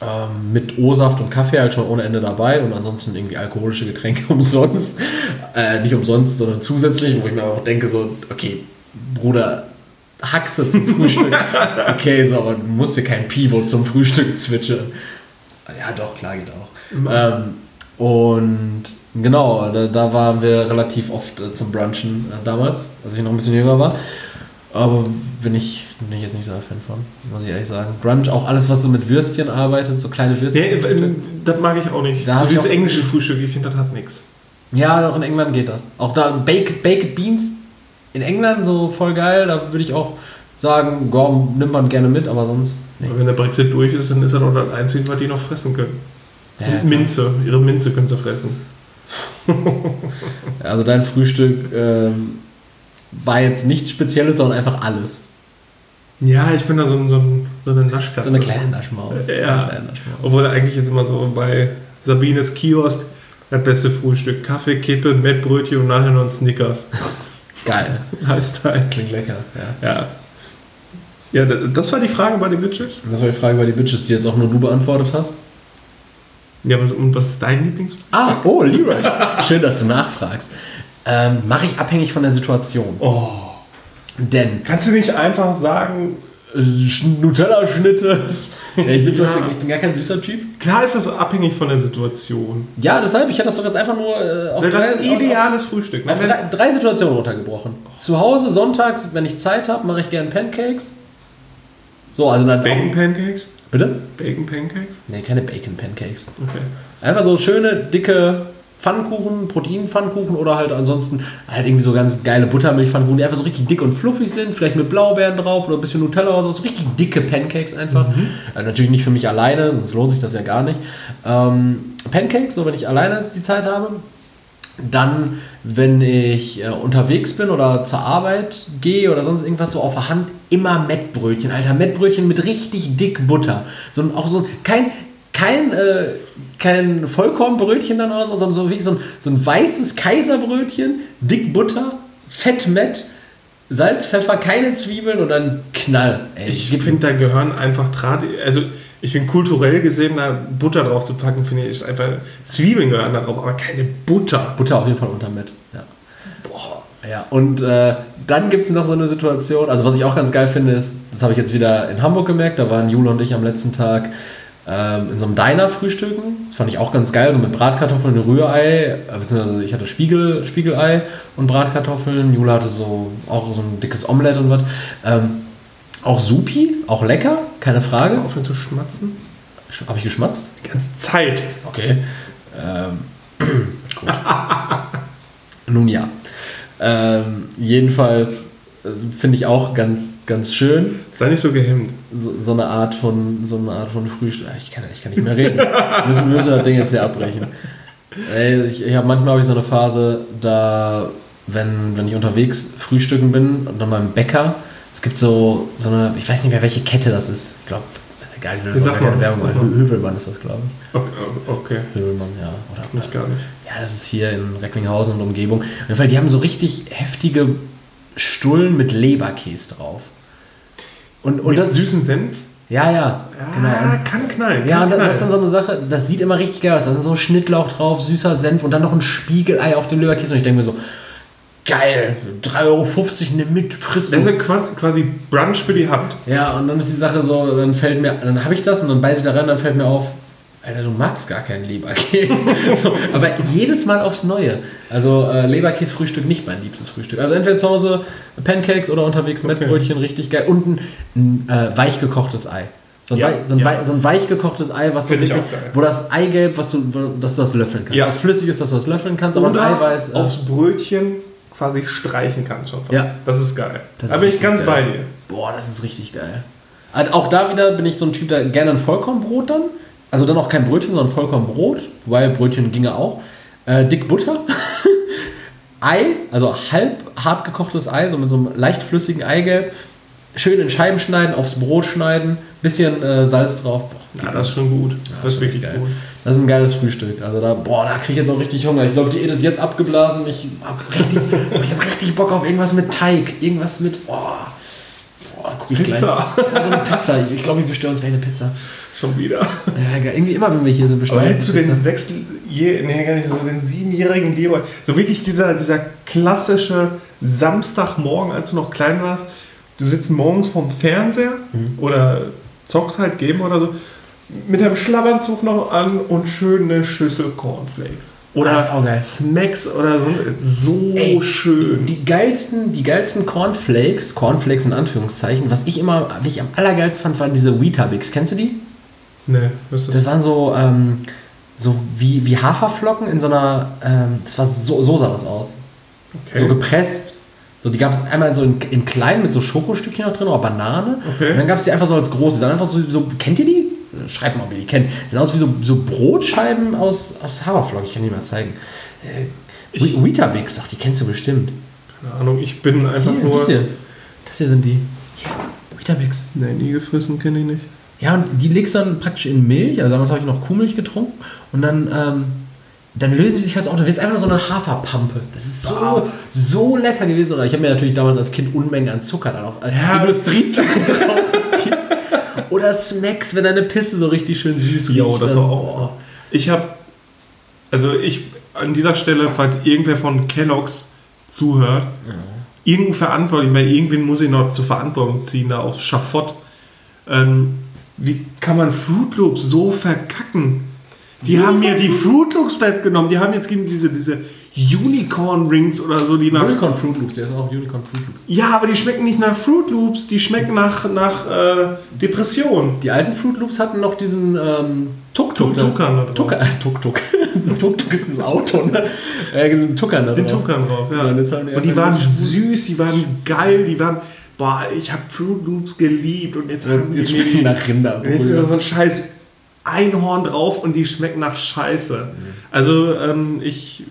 Speaker 1: Ähm, mit O-Saft und Kaffee halt schon ohne Ende dabei und ansonsten irgendwie alkoholische Getränke *laughs* umsonst. Äh, nicht umsonst, sondern zusätzlich, wo ich mir auch denke, so, okay, Bruder, Haxe zum Frühstück. *laughs* Okay, so, aber du musst dir kein Pivot zum Frühstück zwitschern. Ja, doch, klar geht auch. Ähm, und genau, da, da waren wir relativ oft äh, zum Brunchen äh, damals, als ich noch ein bisschen jünger war. Aber bin ich, bin ich jetzt nicht so ein Fan von, muss ich ehrlich sagen. Brunch, auch alles, was so mit Würstchen arbeitet, so kleine Würstchen.
Speaker 2: Nee, das mag ich auch nicht.
Speaker 1: Da
Speaker 2: so dieses englische Frühstück, ich finde, das hat nichts.
Speaker 1: Ja, auch in England geht das. Auch da Baked, Baked Beans in England so voll geil. Da würde ich auch sagen, Gorm nimmt man gerne mit, aber sonst. Nee.
Speaker 2: Wenn der Brexit durch ist, dann ist er doch das Einzige, was die noch fressen können.
Speaker 1: Ja,
Speaker 2: Und. Minze, ihre Minze können sie fressen. *laughs* *laughs*
Speaker 1: Also dein Frühstück ähm, war jetzt nichts Spezielles, sondern einfach alles.
Speaker 2: Ja, ich bin da so, so, so eine Naschkatze.
Speaker 1: So eine kleine Naschmaus.
Speaker 2: Ja.
Speaker 1: Eine kleine Naschmaus.
Speaker 2: Obwohl eigentlich ist immer so bei Sabines Kiosk das beste Frühstück. Kaffee, Kippe, Mettbrötchen und nachher noch ein Snickers. *laughs*
Speaker 1: Geil.
Speaker 2: Lifestyle.
Speaker 1: Klingt lecker. Ja.
Speaker 2: Ja. Ja, das war die Frage bei den Bitches.
Speaker 1: Das war die Frage bei den Bitches, die jetzt auch nur du beantwortet hast.
Speaker 2: Ja, was, und was ist dein Lieblings?
Speaker 1: Ah, oh, Leroy. Schön, dass du nachfragst. Ähm, Mache ich abhängig von der Situation.
Speaker 2: Oh.
Speaker 1: Denn
Speaker 2: Kannst du nicht einfach sagen,
Speaker 1: äh, Sch- Nutella-Schnitte. Ich, bin
Speaker 2: Ja.
Speaker 1: Beispiel, ich bin gar kein süßer Typ.
Speaker 2: klar ist das abhängig von der Situation.
Speaker 1: Ja, deshalb, ich hatte das doch jetzt einfach nur äh, auf, drei,
Speaker 2: ein ideales Frühstück.
Speaker 1: auf, auf drei, drei Situationen runtergebrochen. Zu Hause, sonntags, wenn ich Zeit habe, mache ich gerne Pancakes. So, also dann
Speaker 2: Bacon
Speaker 1: auch,
Speaker 2: Pancakes?
Speaker 1: Bitte?
Speaker 2: Bacon Pancakes?
Speaker 1: Nee, keine Bacon Pancakes.
Speaker 2: Okay.
Speaker 1: Einfach so schöne, dicke Pfannkuchen, Proteinpfannkuchen oder halt ansonsten halt irgendwie so ganz geile Buttermilchpfannkuchen, die einfach so richtig dick und fluffig sind, vielleicht mit Blaubeeren drauf oder ein bisschen Nutella oder so, so richtig dicke Pancakes einfach. Also natürlich nicht für mich alleine, sonst lohnt sich das ja gar nicht. Ähm, Pancakes, so wenn ich alleine die Zeit habe. Dann, wenn ich äh, unterwegs bin oder zur Arbeit gehe oder sonst irgendwas so auf der Hand, immer Mettbrötchen, Alter. Mettbrötchen mit richtig dick Butter. So ein, auch so ein, kein, kein, äh, kein Vollkornbrötchen dann so, sondern so wie so ein, so ein weißes Kaiserbrötchen, dick Butter, Fett Mett, Salz, Pfeffer, keine Zwiebeln und dann Knall. Ey,
Speaker 2: Ich finde, da gehören einfach Tradi also ich finde kulturell gesehen, da Butter drauf zu packen, finde ich einfach, Zwiebeln gehören da drauf, aber keine Butter.
Speaker 1: Butter auf jeden Fall unter Mett. Ja. Boah. Ja, und äh, dann gibt es noch so eine Situation, also was ich auch ganz geil finde, ist, das habe ich jetzt wieder in Hamburg gemerkt, da waren Jule und ich am letzten Tag ähm, in so einem Diner frühstücken. Das fand ich auch ganz geil, so mit Bratkartoffeln und Rührei, äh, beziehungsweise ich hatte Spiegel, Spiegelei und Bratkartoffeln. Jule hatte so auch so ein dickes Omelett und was. Ähm, auch supi, auch lecker, keine Frage.
Speaker 2: Aufhören zu schmatzen?
Speaker 1: Habe ich geschmatzt?
Speaker 2: Die ganze Zeit.
Speaker 1: Okay. Ähm, *clears throat* gut. *laughs* Nun ja. Ähm, jedenfalls finde ich auch ganz, ganz schön.
Speaker 2: Sei nicht so gehemmt.
Speaker 1: So, so eine Art von, so eine Art von Frühstück. Ah, Ich kann, ich kann nicht mehr reden. wir müssen, müssen das Ding jetzt hier abbrechen. Ich, ich habe manchmal habe ich so eine Phase, da, wenn, wenn ich unterwegs frühstücken bin und dann beim Bäcker, es gibt so, so eine, ich weiß nicht mehr, welche Kette das ist. Ich glaube, egal, ich will? Werbung
Speaker 2: Sag mal.
Speaker 1: Hövelmann ist das, glaube ich.
Speaker 2: Okay, okay.
Speaker 1: Hövelmann, ja. Oder,
Speaker 2: nicht gar nicht.
Speaker 1: Ja, das ist hier in Recklinghausen und Umgebung. Auf jeden Fall, die haben so richtig heftige Stullen mit Leberkäse drauf. Und, und
Speaker 2: Mit
Speaker 1: das,
Speaker 2: süßem Senf?
Speaker 1: ja, ja, genau.
Speaker 2: Ah,
Speaker 1: Und,
Speaker 2: kann knallen.
Speaker 1: ja,
Speaker 2: kann
Speaker 1: und das ist dann so eine Sache, das sieht immer richtig geil aus. Da ist so ein Schnittlauch drauf, süßer Senf und dann noch ein Spiegelei auf dem Leberkäse. Und ich denke mir so, geil, 3,50 Euro, nimm mit, friss
Speaker 2: Das ist ja quasi Brunch für die Hand.
Speaker 1: Ja, und dann ist die Sache so, dann fällt mir, dann habe ich das und dann beiße ich da rein, dann fällt mir auf, Alter, du magst gar keinen Leberkäse. *laughs* so, aber jedes Mal aufs Neue. Also äh, Leberkäse-Frühstück nicht mein liebstes Frühstück. Also entweder zu Hause Pancakes oder unterwegs Mettbrötchen, richtig geil. Und ein, ein äh, weich gekochtes Ei. So ein,
Speaker 2: Ja,
Speaker 1: so, ein
Speaker 2: ja.
Speaker 1: so ein weich gekochtes Ei, was
Speaker 2: Find ich
Speaker 1: wirklich- wo das Eigelb, was du, wo- dass du das löffeln kannst.
Speaker 2: Ja.
Speaker 1: Was flüssig ist, dass du das löffeln kannst, aber das Eiweiß. Äh,
Speaker 2: aufs Brötchen quasi streichen kannst schon. fast.
Speaker 1: Ja.
Speaker 2: Das ist geil.
Speaker 1: Das
Speaker 2: da
Speaker 1: ist
Speaker 2: bin ich ganz
Speaker 1: geil.
Speaker 2: bei dir.
Speaker 1: Boah, das ist richtig geil. Also auch da wieder bin ich so ein Typ, der gerne ein Vollkornbrot dann. Also dann auch kein Brötchen, sondern Vollkornbrot, weil Brötchen ginge auch. Äh, dick Butter. *laughs* Ei, also halb hart gekochtes Ei, so mit so einem leicht flüssigen Eigelb. Schön in Scheiben schneiden, aufs Brot schneiden, bisschen äh, Salz drauf. Boah,
Speaker 2: Ja, das ist schon gut. das ist wirklich
Speaker 1: geil.
Speaker 2: gut.
Speaker 1: Das ist ein geiles Frühstück. Also da, boah, da kriege ich jetzt auch richtig Hunger. Ich glaube, die Diät ist jetzt abgeblasen. Ich habe richtig, *laughs* ich hab richtig Bock auf irgendwas mit Teig. Irgendwas mit, boah. Boah, guck ich
Speaker 2: Pizza.
Speaker 1: Gleich. Ja, so eine Pizza. Ich glaube, ich bestelle uns gleich eine Pizza.
Speaker 2: Schon wieder.
Speaker 1: Ja. Irgendwie immer, wenn wir hier sind, bestellen
Speaker 2: Aber hättest du den
Speaker 1: Pizza.
Speaker 2: sechs, nee, gar nicht, so den siebenjährigen Leber, so wirklich dieser, dieser klassische Samstagmorgen, als du noch klein warst, du sitzt morgens vorm Fernseher
Speaker 1: Mhm.
Speaker 2: oder zockst halt Game oder so, mit deinem Schlabbernzug noch an und schön eine Schüssel Cornflakes. Oder
Speaker 1: Ah, das ist auch geil.
Speaker 2: Snacks oder so, so
Speaker 1: Ey,
Speaker 2: schön.
Speaker 1: Die geilsten, die geilsten Cornflakes, Cornflakes in Anführungszeichen, was ich immer, wie ich am allergeilsten fand, waren diese Weetabix. Kennst du die?
Speaker 2: Nee, was ist
Speaker 1: Das
Speaker 2: das?
Speaker 1: waren so, ähm, so wie, wie Haferflocken in so einer, ähm, das war so, so sah das aus.
Speaker 2: Okay.
Speaker 1: So gepresst. So, die gab es einmal so in, in klein mit so Schokostückchen noch drin oder Banane.
Speaker 2: Okay.
Speaker 1: Und dann gab es die einfach so als große. Dann einfach so, so kennt ihr die? Schreibt mal, ob ihr die kennt. Dann aus wie so, so Brotscheiben aus, aus Haferflocken. Ich kann die mal zeigen. Äh, Weetabix, doch, die kennst du bestimmt.
Speaker 2: Keine Ahnung, ich bin einfach
Speaker 1: Hier,
Speaker 2: nur.
Speaker 1: das hier. Das hier sind die. Hier, Weetabix.
Speaker 2: Nee, nie gefressen, kenne ich nicht.
Speaker 1: Ja, und die legst du dann praktisch in Milch. Also damals habe ich noch Kuhmilch getrunken. Und dann, ähm, dann lösen die sich halt so auf. Du wirst einfach so eine Haferpampe. Das ist so,
Speaker 2: Ah.
Speaker 1: so lecker gewesen. Ich habe mir natürlich damals als Kind Unmengen an Zucker dann auch. Als
Speaker 2: Ja.
Speaker 1: Industriezucker drauf. *laughs* *laughs* Oder Smacks, wenn deine Pisse so richtig schön süß riecht.
Speaker 2: Jo, das
Speaker 1: dann-
Speaker 2: war auch. Ich habe, also ich an dieser Stelle, falls irgendwer von Kellogg's zuhört, irgendein verantwortlich, weil irgendwen muss ich noch zur Verantwortung ziehen, da aufs Schafott. Ähm, wie kann man Fruit Loops so verkacken? Die haben mir die Fruit Loops weggenommen. Die haben jetzt gegen diese, diese Unicorn Rings oder so, die nach.
Speaker 1: Unicorn Fruit Loops, der ist auch Unicorn Fruit Loops.
Speaker 2: Ja, aber die schmecken nicht nach Fruit Loops, die schmecken nach, nach äh, Depression.
Speaker 1: Die alten Fruit Loops hatten noch diesen ähm, Tuk-Tuk.
Speaker 2: Tuk- Tukan da drauf.
Speaker 1: Tuk *laughs* Tuk-Tuk. *laughs* Tuk-Tuk ist das Auto, ne? Äh, den Tuckern da
Speaker 2: Den
Speaker 1: drauf.
Speaker 2: Tuckern drauf, ja.
Speaker 1: Ja, und die
Speaker 2: waren
Speaker 1: den
Speaker 2: süß, die waren geil, die waren, boah, ich habe Fruit Loops geliebt und jetzt haben die
Speaker 1: Jetzt schmecken
Speaker 2: die,
Speaker 1: nach Rinder.
Speaker 2: und jetzt ist da so ein scheiß Einhorn drauf und die schmecken nach Scheiße. Also ähm, ich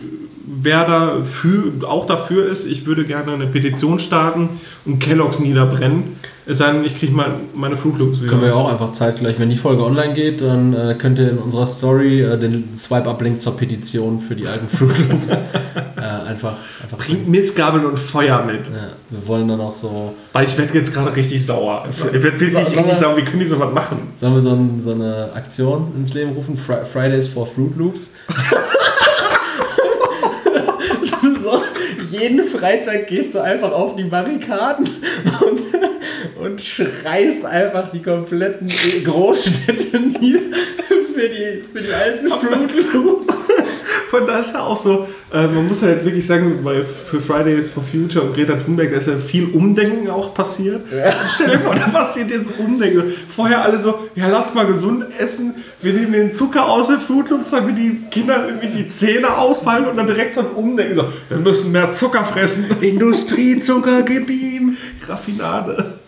Speaker 2: wer da für, auch dafür ist, ich würde gerne eine Petition starten und Kelloggs niederbrennen. Es sei denn, ich kriege mal meine Fruit Loops wieder.
Speaker 1: Können wir ja auch einfach zeitgleich, wenn die Folge online geht, dann äh, könnt ihr in unserer Story äh, den Swipe-Up-Link zur Petition für die alten Fruit Loops *laughs* äh, einfach, einfach
Speaker 2: Bringt Missgabeln und Feuer mit.
Speaker 1: Ja, wir wollen dann auch so,
Speaker 2: Weil ich werde jetzt gerade richtig sauer. Ich werde wirklich
Speaker 1: So-
Speaker 2: richtig
Speaker 1: so-
Speaker 2: sauer. Wie können die sowas machen?
Speaker 1: sollen wir so, ein, so eine Aktion ins Leben rufen? Fri Fridays for Fruit Loops? *laughs* so, jeden Freitag gehst du einfach auf die Barrikaden und, und schreist einfach die kompletten Großstädte *laughs* nieder für die, für die alten Fruit Loops.
Speaker 2: Von da ist ja auch so, äh, man muss ja jetzt wirklich sagen, weil für Fridays for Future und Greta Thunberg da ist ja viel Umdenken auch passiert. *laughs* Stell dir vor, da passiert jetzt Umdenken. Vorher alle so, ja lass mal gesund essen, wir nehmen den Zucker aus Fruit Loops, damit die Kinder irgendwie die Zähne ausfallen und dann direkt so ein Umdenken. So, wir müssen mehr Zucker fressen.
Speaker 1: Industriezucker, gib *laughs* ihm.
Speaker 2: Raffinade.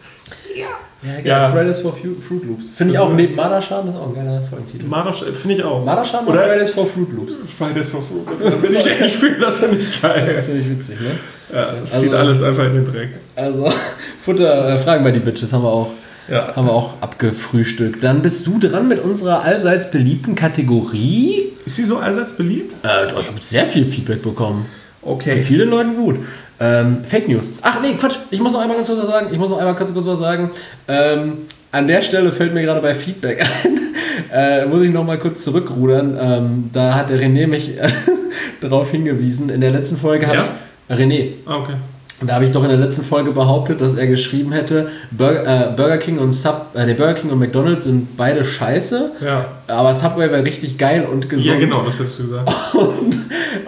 Speaker 1: Ja, geil.
Speaker 2: Ja.
Speaker 1: Fridays for Fruit Loops. Finde ich
Speaker 2: Das
Speaker 1: auch, neben Marderscham, ist auch ein geiler Folgentitel.
Speaker 2: Marasch, finde ich auch.
Speaker 1: Marderscham oder Fridays for Fruit Loops?
Speaker 2: Fridays for Food. *laughs* Das finde ich, ich finde das finde ich geil.
Speaker 1: Das finde ich witzig, ne?
Speaker 2: Ja, das
Speaker 1: Also-
Speaker 2: zieht alles einfach in den Dreck.
Speaker 1: Also, *laughs* Futter, äh, Fragen bei die Bitches haben wir auch.
Speaker 2: Ja.
Speaker 1: Haben wir auch abgefrühstückt. Dann bist du dran mit unserer allseits beliebten Kategorie.
Speaker 2: Ist sie so allseits beliebt?
Speaker 1: Äh, ich habe sehr viel Feedback bekommen. Bei
Speaker 2: Okay.
Speaker 1: vielen Leuten gut. Ähm, Fake News. Ach nee, Quatsch. Ich muss noch einmal ganz kurz was sagen. Ich muss noch einmal ganz kurz was sagen. Ähm, an der Stelle fällt mir gerade bei Feedback *laughs* ein. äh, muss ich noch mal kurz zurückrudern. Ähm, da hat der René mich *laughs* darauf hingewiesen. In der letzten Folge habe
Speaker 2: Ja?
Speaker 1: ich. René,
Speaker 2: Ah, okay.
Speaker 1: da habe ich doch in der letzten Folge behauptet, dass er geschrieben hätte, Burger, äh, Burger King und Sub, äh, nee, Burger King und McDonald's sind beide scheiße,
Speaker 2: Ja.
Speaker 1: aber Subway wäre richtig geil und gesund.
Speaker 2: Ja, genau, das hättest du gesagt. *laughs*
Speaker 1: Und,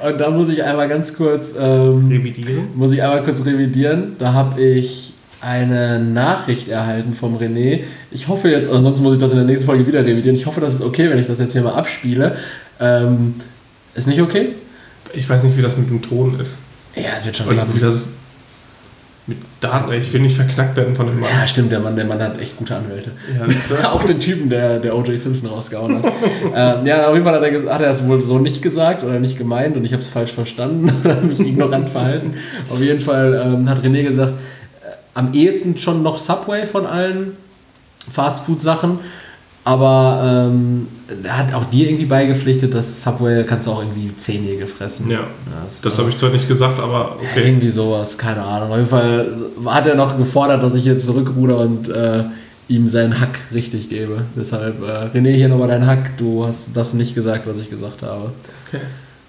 Speaker 1: und da muss ich einmal ganz kurz, ähm,
Speaker 2: Revidieren.
Speaker 1: muss ich einmal kurz revidieren. Da habe ich eine Nachricht erhalten vom René. Ich hoffe jetzt, ansonsten muss ich das in der nächsten Folge wieder revidieren. Ich hoffe, das ist okay, wenn ich das jetzt hier mal abspiele. Ähm, ist nicht okay?
Speaker 2: Ich weiß nicht, wie das mit dem Ton ist.
Speaker 1: Ja, es wird schon klappen.
Speaker 2: wie das mit Daten. Ich will nicht verknackt werden von dem Mann.
Speaker 1: Ja, stimmt, der Mann, der Mann hat echt gute Anwälte.
Speaker 2: Ja, *laughs*
Speaker 1: auch den Typen, der, der O.J. Simpson rausgehauen hat. ähm, ja, auf jeden Fall hat er, hat er es wohl so nicht gesagt oder nicht gemeint und ich habe es falsch verstanden *laughs* oder mich ignorant verhalten. Auf jeden Fall ähm, hat René gesagt, äh, am ehesten schon noch Subway von allen Fastfood-Sachen, aber ähm, er hat auch dir irgendwie beigepflichtet, dass Subway kannst du auch irgendwie Zehennägel fressen.
Speaker 2: Ja,
Speaker 1: das,
Speaker 2: das habe ich zwar nicht gesagt, aber
Speaker 1: ja,
Speaker 2: okay.
Speaker 1: irgendwie sowas, keine Ahnung. Auf jeden Fall hat er noch gefordert, dass ich jetzt zurückruder und äh, ihm seinen Hack richtig gebe. Deshalb, äh, René, hier nochmal dein Hack. Du hast das nicht gesagt, was ich gesagt habe.
Speaker 2: okay.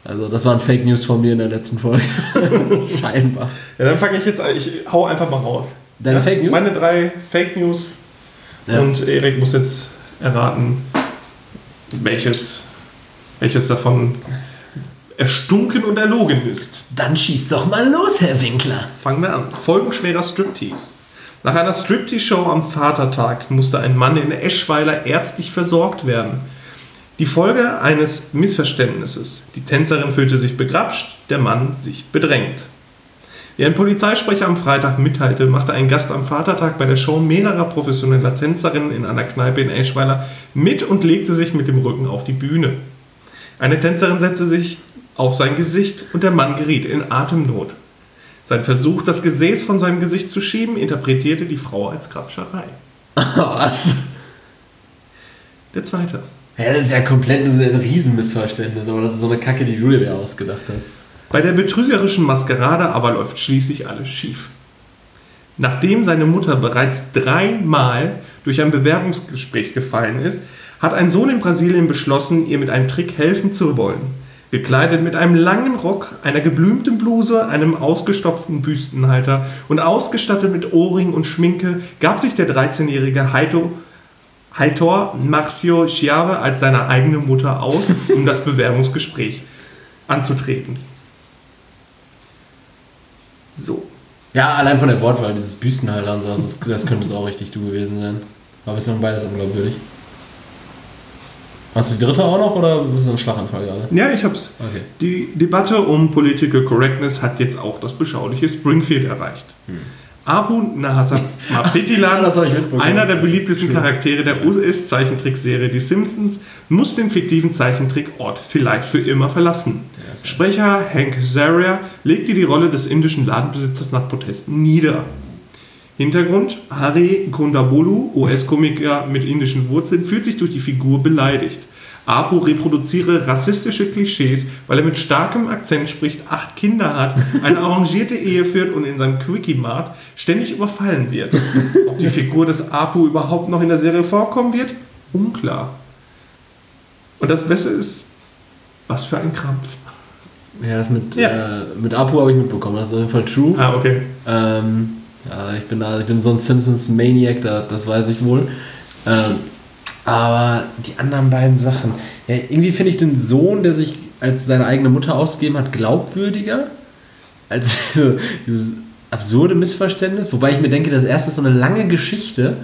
Speaker 1: Also, das waren Fake News von mir in der letzten Folge. *laughs* Scheinbar.
Speaker 2: Ja, dann fange ich jetzt an. Ich hau einfach mal raus.
Speaker 1: Deine
Speaker 2: ja?
Speaker 1: Fake News?
Speaker 2: Meine drei Fake News.
Speaker 1: Ja.
Speaker 2: Und Erik muss jetzt erraten, welches, welches davon erstunken und erlogen ist.
Speaker 1: Dann schieß doch mal los, Herr Winkler.
Speaker 2: Fangen wir an. Folgenschwerer Striptease. Nach einer Striptease-Show am Vatertag musste ein Mann in Eschweiler ärztlich versorgt werden. Die Folge eines Missverständnisses. Die Tänzerin fühlte sich begrapscht, der Mann sich bedrängt. Wie ein Polizeisprecher am Freitag mitteilte, machte ein Gast am Vatertag bei der Show mehrerer professioneller Tänzerinnen in einer Kneipe in Eschweiler mit und legte sich mit dem Rücken auf die Bühne. Eine Tänzerin setzte sich auf sein Gesicht und der Mann geriet in Atemnot. Sein Versuch, das Gesäß von seinem Gesicht zu schieben, interpretierte die Frau als Grabscherei. *laughs*
Speaker 1: Was?
Speaker 2: Der zweite.
Speaker 1: Ja, das ist ja komplett ein Riesenmissverständnis, aber das ist so eine Kacke, die du dir ausgedacht hast.
Speaker 2: Bei der betrügerischen Maskerade aber läuft schließlich alles schief. Nachdem seine Mutter bereits dreimal durch ein Bewerbungsgespräch gefallen ist, hat ein Sohn in Brasilien beschlossen, ihr mit einem Trick helfen zu wollen. Gekleidet mit einem langen Rock, einer geblümten Bluse, einem ausgestopften Büstenhalter und ausgestattet mit Ohrring und Schminke, gab sich der 13-jährige Heito, Heitor Marcio Chiave als seine eigene Mutter aus, um das Bewerbungsgespräch anzutreten. So.
Speaker 1: Ja, allein von der Wortwahl, dieses Büstenhalter und sowas, das, das könnte es auch richtig du gewesen sein. Aber es ist dann beides unglaubwürdig. Hast du die dritte auch noch oder bist du ein Schlaganfall gerade?
Speaker 2: Ja, ich hab's.
Speaker 1: Okay.
Speaker 2: Die Debatte um Political Correctness hat jetzt auch das beschauliche Springfield erreicht. Abu
Speaker 1: Hm. *laughs* Das ich mitbekommen.
Speaker 2: einer der beliebtesten. Charaktere der US-Zeichentrickserie Die Simpsons, muss den fiktiven Zeichentrickort vielleicht für immer verlassen. Sprecher Hank Azaria legte die Rolle des indischen Ladenbesitzers nach Protesten nieder. Hintergrund: Hari Kondabolu, US-Komiker mit indischen Wurzeln, fühlt sich durch die Figur beleidigt. Apu reproduziere rassistische Klischees, weil er mit starkem Akzent spricht, acht Kinder hat, eine arrangierte Ehe führt und in seinem Quickie-Mart ständig überfallen wird. Ob die Figur des Apu überhaupt noch in der Serie vorkommen wird? Unklar. Und das Beste ist, was für ein Krampf.
Speaker 1: Ja, das mit,
Speaker 2: Ja.
Speaker 1: Äh, mit Apu habe ich mitbekommen, das ist auf jeden Fall true.
Speaker 2: Ah, okay.
Speaker 1: Ähm, ja, ich bin, da, ich bin so ein Simpsons-Maniac, da, das weiß ich wohl. Ähm, aber die anderen beiden Sachen. Ja, irgendwie finde ich den Sohn, der sich als seine eigene Mutter ausgegeben hat, glaubwürdiger als *laughs* diese- dieses absurde Missverständnis. Wobei ich mir denke, das erste ist so eine lange Geschichte,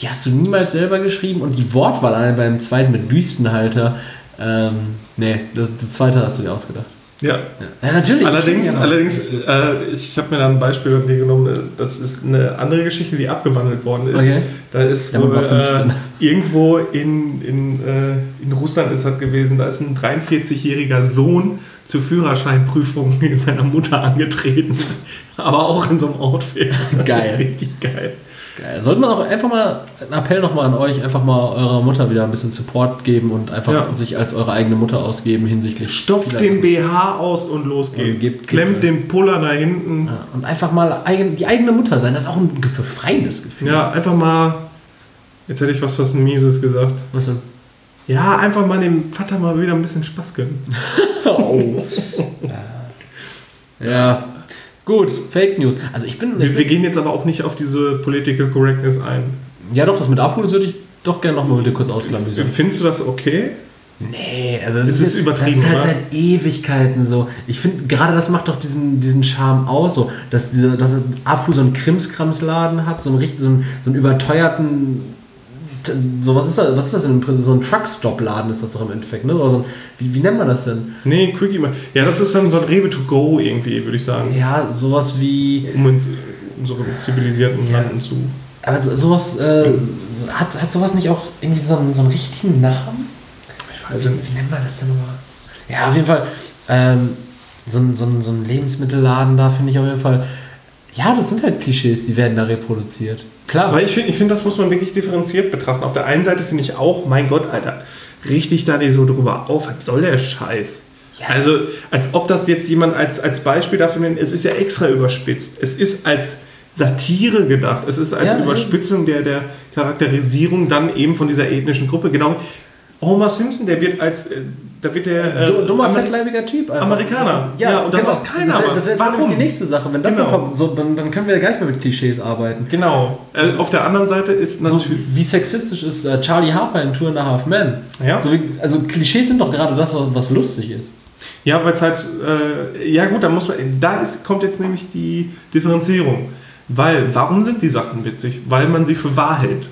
Speaker 1: die hast du niemals selber geschrieben und die Wortwahl allein beim zweiten mit Büstenhalter. Ähm, nee, das, das zweite hast du dir ausgedacht.
Speaker 2: Ja.
Speaker 1: Ja, natürlich.
Speaker 2: Allerdings, allerdings äh, ich habe mir da ein Beispiel von dir genommen. äh, Das ist eine andere Geschichte, die abgewandelt worden ist.
Speaker 1: Okay.
Speaker 2: Da ist wohl,
Speaker 1: war 15.
Speaker 2: äh, irgendwo in, in, äh, in Russland ist das gewesen, da ist ein 43-jähriger Sohn zur Führerscheinprüfung mit seiner Mutter angetreten. *laughs* Aber auch in so einem Outfit.
Speaker 1: Geil.
Speaker 2: Richtig geil.
Speaker 1: Geil. Sollte man auch einfach mal, ein Appell nochmal an euch, einfach mal eurer Mutter wieder ein bisschen Support geben und einfach
Speaker 2: Ja.
Speaker 1: sich als eure eigene Mutter ausgeben hinsichtlich.
Speaker 2: Stopft den BH aus und los geht's.
Speaker 1: gibt-
Speaker 2: Klemmt
Speaker 1: gibt,
Speaker 2: den Puller nach hinten.
Speaker 1: Ja, und einfach mal eigen, die eigene Mutter sein, das ist auch ein befreiendes Gefühl.
Speaker 2: Ja, einfach mal. Jetzt hätte ich was, was Mieses gesagt.
Speaker 1: Was denn?
Speaker 2: Ja, einfach mal dem Vater mal wieder ein bisschen Spaß gönnen. *laughs*
Speaker 1: Oh. *laughs* ja. Gut, Fake News. Also ich bin.
Speaker 2: Wir, wir gehen jetzt aber auch nicht auf diese Political Correctness ein.
Speaker 1: ja doch, das mit Apu das würde ich doch gerne nochmal mit dir kurz ausklamüsern.
Speaker 2: Findest du das okay?
Speaker 1: Nee, also das
Speaker 2: Es ist
Speaker 1: jetzt-
Speaker 2: übertrieben,
Speaker 1: Das ist halt
Speaker 2: oder?
Speaker 1: seit Ewigkeiten so. Ich finde, gerade das macht doch diesen, diesen Charme aus, so, dass, dieser, dass Apu so einen Krimskramsladen hat, so einen, richtig, so einen, so einen überteuerten, so was ist das, was ist das denn? So ein Truckstop-Laden ist das doch im Endeffekt, ne? Oder so ein, wie, wie nennt man das denn?
Speaker 2: Nee, Quickie. Ja, das ist dann so ein Rewe to go irgendwie, würde ich sagen.
Speaker 1: Ja, sowas wie,
Speaker 2: Um in, in so einem zivilisierten Landen zu.
Speaker 1: aber so- sowas, äh, hat, hat sowas nicht auch irgendwie so einen, so einen richtigen Namen?
Speaker 2: Ich weiß nicht.
Speaker 1: Wie nennt man das denn nochmal? Ja, auf jeden Fall. Ähm, so, ein, so, ein, so ein Lebensmittelladen da finde ich auf jeden Fall. Ja, das sind halt Klischees, die werden da reproduziert. Klar.
Speaker 2: Aber ich finde, ich find, das muss man wirklich differenziert betrachten. Auf der einen Seite finde ich auch, mein Gott, Alter, richtig da nicht so drüber auf. Was soll der Scheiß?
Speaker 1: Ja.
Speaker 2: Also, als ob das jetzt jemand als, als Beispiel dafür nennt, es ist ja extra überspitzt. Es ist als Satire gedacht. Es ist als
Speaker 1: Ja,
Speaker 2: Überspitzung der, der Charakterisierung dann eben von dieser ethnischen Gruppe. Genau. Homer Simpson, der wird als, äh, da wird der äh,
Speaker 1: Du- dummer,
Speaker 2: Ameri-
Speaker 1: fettleibiger Typ. Einfach.
Speaker 2: Amerikaner.
Speaker 1: Ja,
Speaker 2: Ja, und das
Speaker 1: genau.
Speaker 2: sagt keiner
Speaker 1: Das wäre
Speaker 2: was.
Speaker 1: wär jetzt
Speaker 2: Warum?
Speaker 1: die nächste Sache. Wenn das
Speaker 2: Genau.
Speaker 1: dann, so, dann, dann können wir ja gar nicht mehr mit Klischees arbeiten.
Speaker 2: Genau. Also auf der anderen Seite ist
Speaker 1: So,
Speaker 2: natürlich.
Speaker 1: wie sexistisch ist äh, Charlie Harper in Two and a Half Men?
Speaker 2: Ja.
Speaker 1: So wie, also Klischees sind doch gerade das, was, was lustig ist.
Speaker 2: Ja, weil es halt, äh, ja gut, da muss man, da ist, kommt jetzt nämlich die Differenzierung. Weil, warum sind die Sachen witzig? Weil man sie für wahr hält.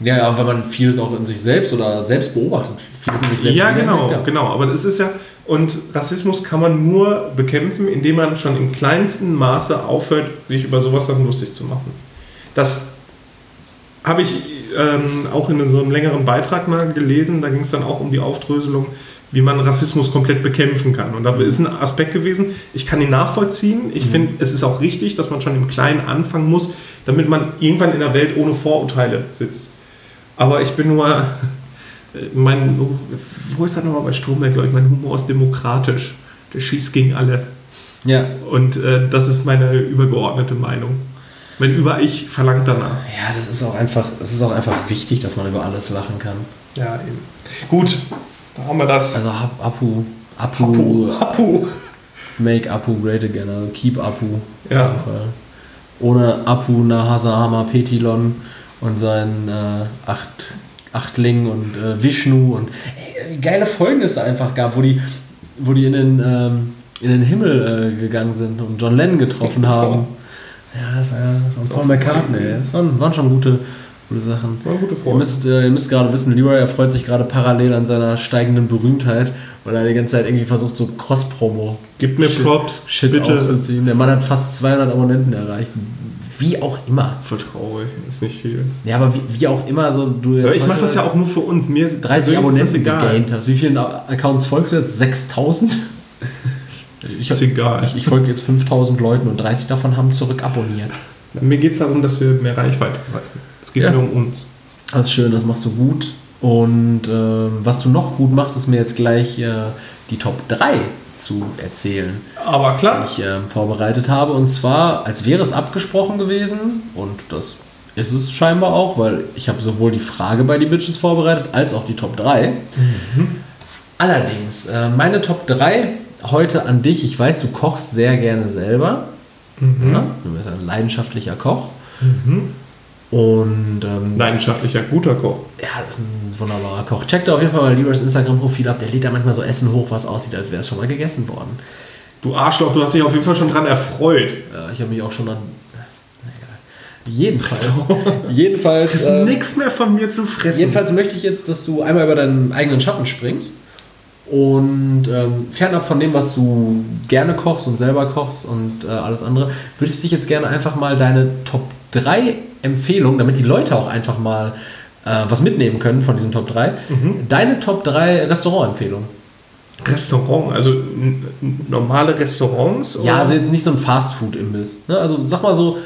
Speaker 1: Ja, ja, weil man vieles auch in sich selbst oder selbst beobachtet. Vieles in sich selbst
Speaker 2: Ja, genau,
Speaker 1: entdeckt, ja.
Speaker 2: genau. Aber das ist ja, und Rassismus kann man nur bekämpfen, indem man schon im kleinsten Maße aufhört, sich über sowas dann lustig zu machen. Das habe ich ähm, auch in so einem längeren Beitrag mal gelesen. Da ging es dann auch um die Aufdröselung, wie man Rassismus komplett bekämpfen kann. Und dafür ist ein Aspekt gewesen, ich kann ihn nachvollziehen. Ich finde, es ist auch richtig, dass man schon im Kleinen anfangen muss, damit man irgendwann in der Welt ohne Vorurteile sitzt. Aber ich bin nur, mein, wo ist das nochmal bei Stromberg, glaube ich, mein Humor ist demokratisch. Der schießt gegen alle.
Speaker 1: Ja,
Speaker 2: Und äh, das ist meine übergeordnete Meinung. Mein Über-Ich verlangt danach.
Speaker 1: Ja, das ist auch einfach, es ist auch einfach wichtig, dass man über alles lachen kann.
Speaker 2: Ja, eben. Gut, da haben wir das.
Speaker 1: Also Apu, Apu,
Speaker 2: Apu. Apu.
Speaker 1: make Apu great again, also keep Apu.
Speaker 2: Ja.
Speaker 1: Auf jeden Fall. Ohne Apu, Nahasahama, Petilon und seinen äh, Acht, Achtling und äh, Vishnu und ey, wie geile Folgen es da einfach gab, wo die, wo die in den, ähm, in den Himmel äh, gegangen sind und John Lennon getroffen haben. Ja, das war ja das war Paul McCartney. ey. Das waren, waren schon gute, gute Sachen.
Speaker 2: Eine gute
Speaker 1: Ihr müsst, äh, ihr müsst gerade wissen, Leroy erfreut sich gerade parallel an seiner steigenden Berühmtheit, weil er die ganze Zeit irgendwie versucht, so Cross-Promo
Speaker 2: Gib mir
Speaker 1: Shit-
Speaker 2: Props,
Speaker 1: Shit
Speaker 2: bitte.
Speaker 1: aufzuziehen. Der Mann hat fast 200 Abonnenten erreicht. Wie auch immer.
Speaker 2: Voll traurig, ist nicht viel.
Speaker 1: Ja, aber wie, wie auch immer, so du jetzt
Speaker 2: ich mache das ja auch nur für uns. Mir ist
Speaker 1: 30
Speaker 2: persönlich ist das
Speaker 1: Abonnenten
Speaker 2: egal.
Speaker 1: gegaint hast. Wie vielen Accounts folgst du jetzt? 6000? Ich, *laughs*
Speaker 2: Ist egal.
Speaker 1: ich, ich folge jetzt 5000 Leuten und 30 davon haben zurück abonniert.
Speaker 2: Mir geht es darum, dass wir mehr Reichweite erreichen. Es geht
Speaker 1: Ja.
Speaker 2: nur um uns.
Speaker 1: Das ist schön, das machst du gut. Und ähm, was du noch gut machst, ist mir jetzt gleich äh, die Top 3 zu erzählen,
Speaker 2: Aber
Speaker 1: die
Speaker 2: klar.
Speaker 1: ich ähm, vorbereitet habe. Und zwar, als wäre es abgesprochen gewesen, und das ist es scheinbar auch, weil ich habe sowohl die Frage bei die Bitches vorbereitet, als auch die Top 3. Allerdings, äh, meine Top 3 heute an dich. Ich weiß, du kochst sehr gerne selber.
Speaker 2: Mhm.
Speaker 1: Ja? Du bist ein leidenschaftlicher Koch. Und ähm,
Speaker 2: Leidenschaftlicher, guter Koch.
Speaker 1: ja, das ist ein wunderbarer Koch. Checkt da auf jeden Fall mal Leroys Instagram-Profil ab. Der lädt da manchmal so Essen hoch, was aussieht, als wäre es schon mal gegessen worden.
Speaker 2: Du Arschloch, du hast dich auf jeden Fall schon dran erfreut.
Speaker 1: Äh, ich habe mich auch schon an. na egal. Jedenfalls. *laughs* Jedenfalls.
Speaker 2: ist
Speaker 1: äh,
Speaker 2: nichts mehr von mir zu fressen.
Speaker 1: Jedenfalls möchte ich jetzt, dass du einmal über deinen eigenen Schatten springst Und ähm, fernab von dem, was du gerne kochst und selber kochst und äh, alles andere, würde ich dich jetzt gerne einfach mal deine Top 3 Empfehlungen, damit die Leute auch einfach mal äh, was mitnehmen können von diesen Top 3, deine Top 3 Restaurant-Empfehlungen.
Speaker 2: Restaurant, also normale Restaurants?
Speaker 1: Ja,
Speaker 2: oder?
Speaker 1: also jetzt nicht so ein Fast-Food-Imbiss. Ne? Also sag mal so,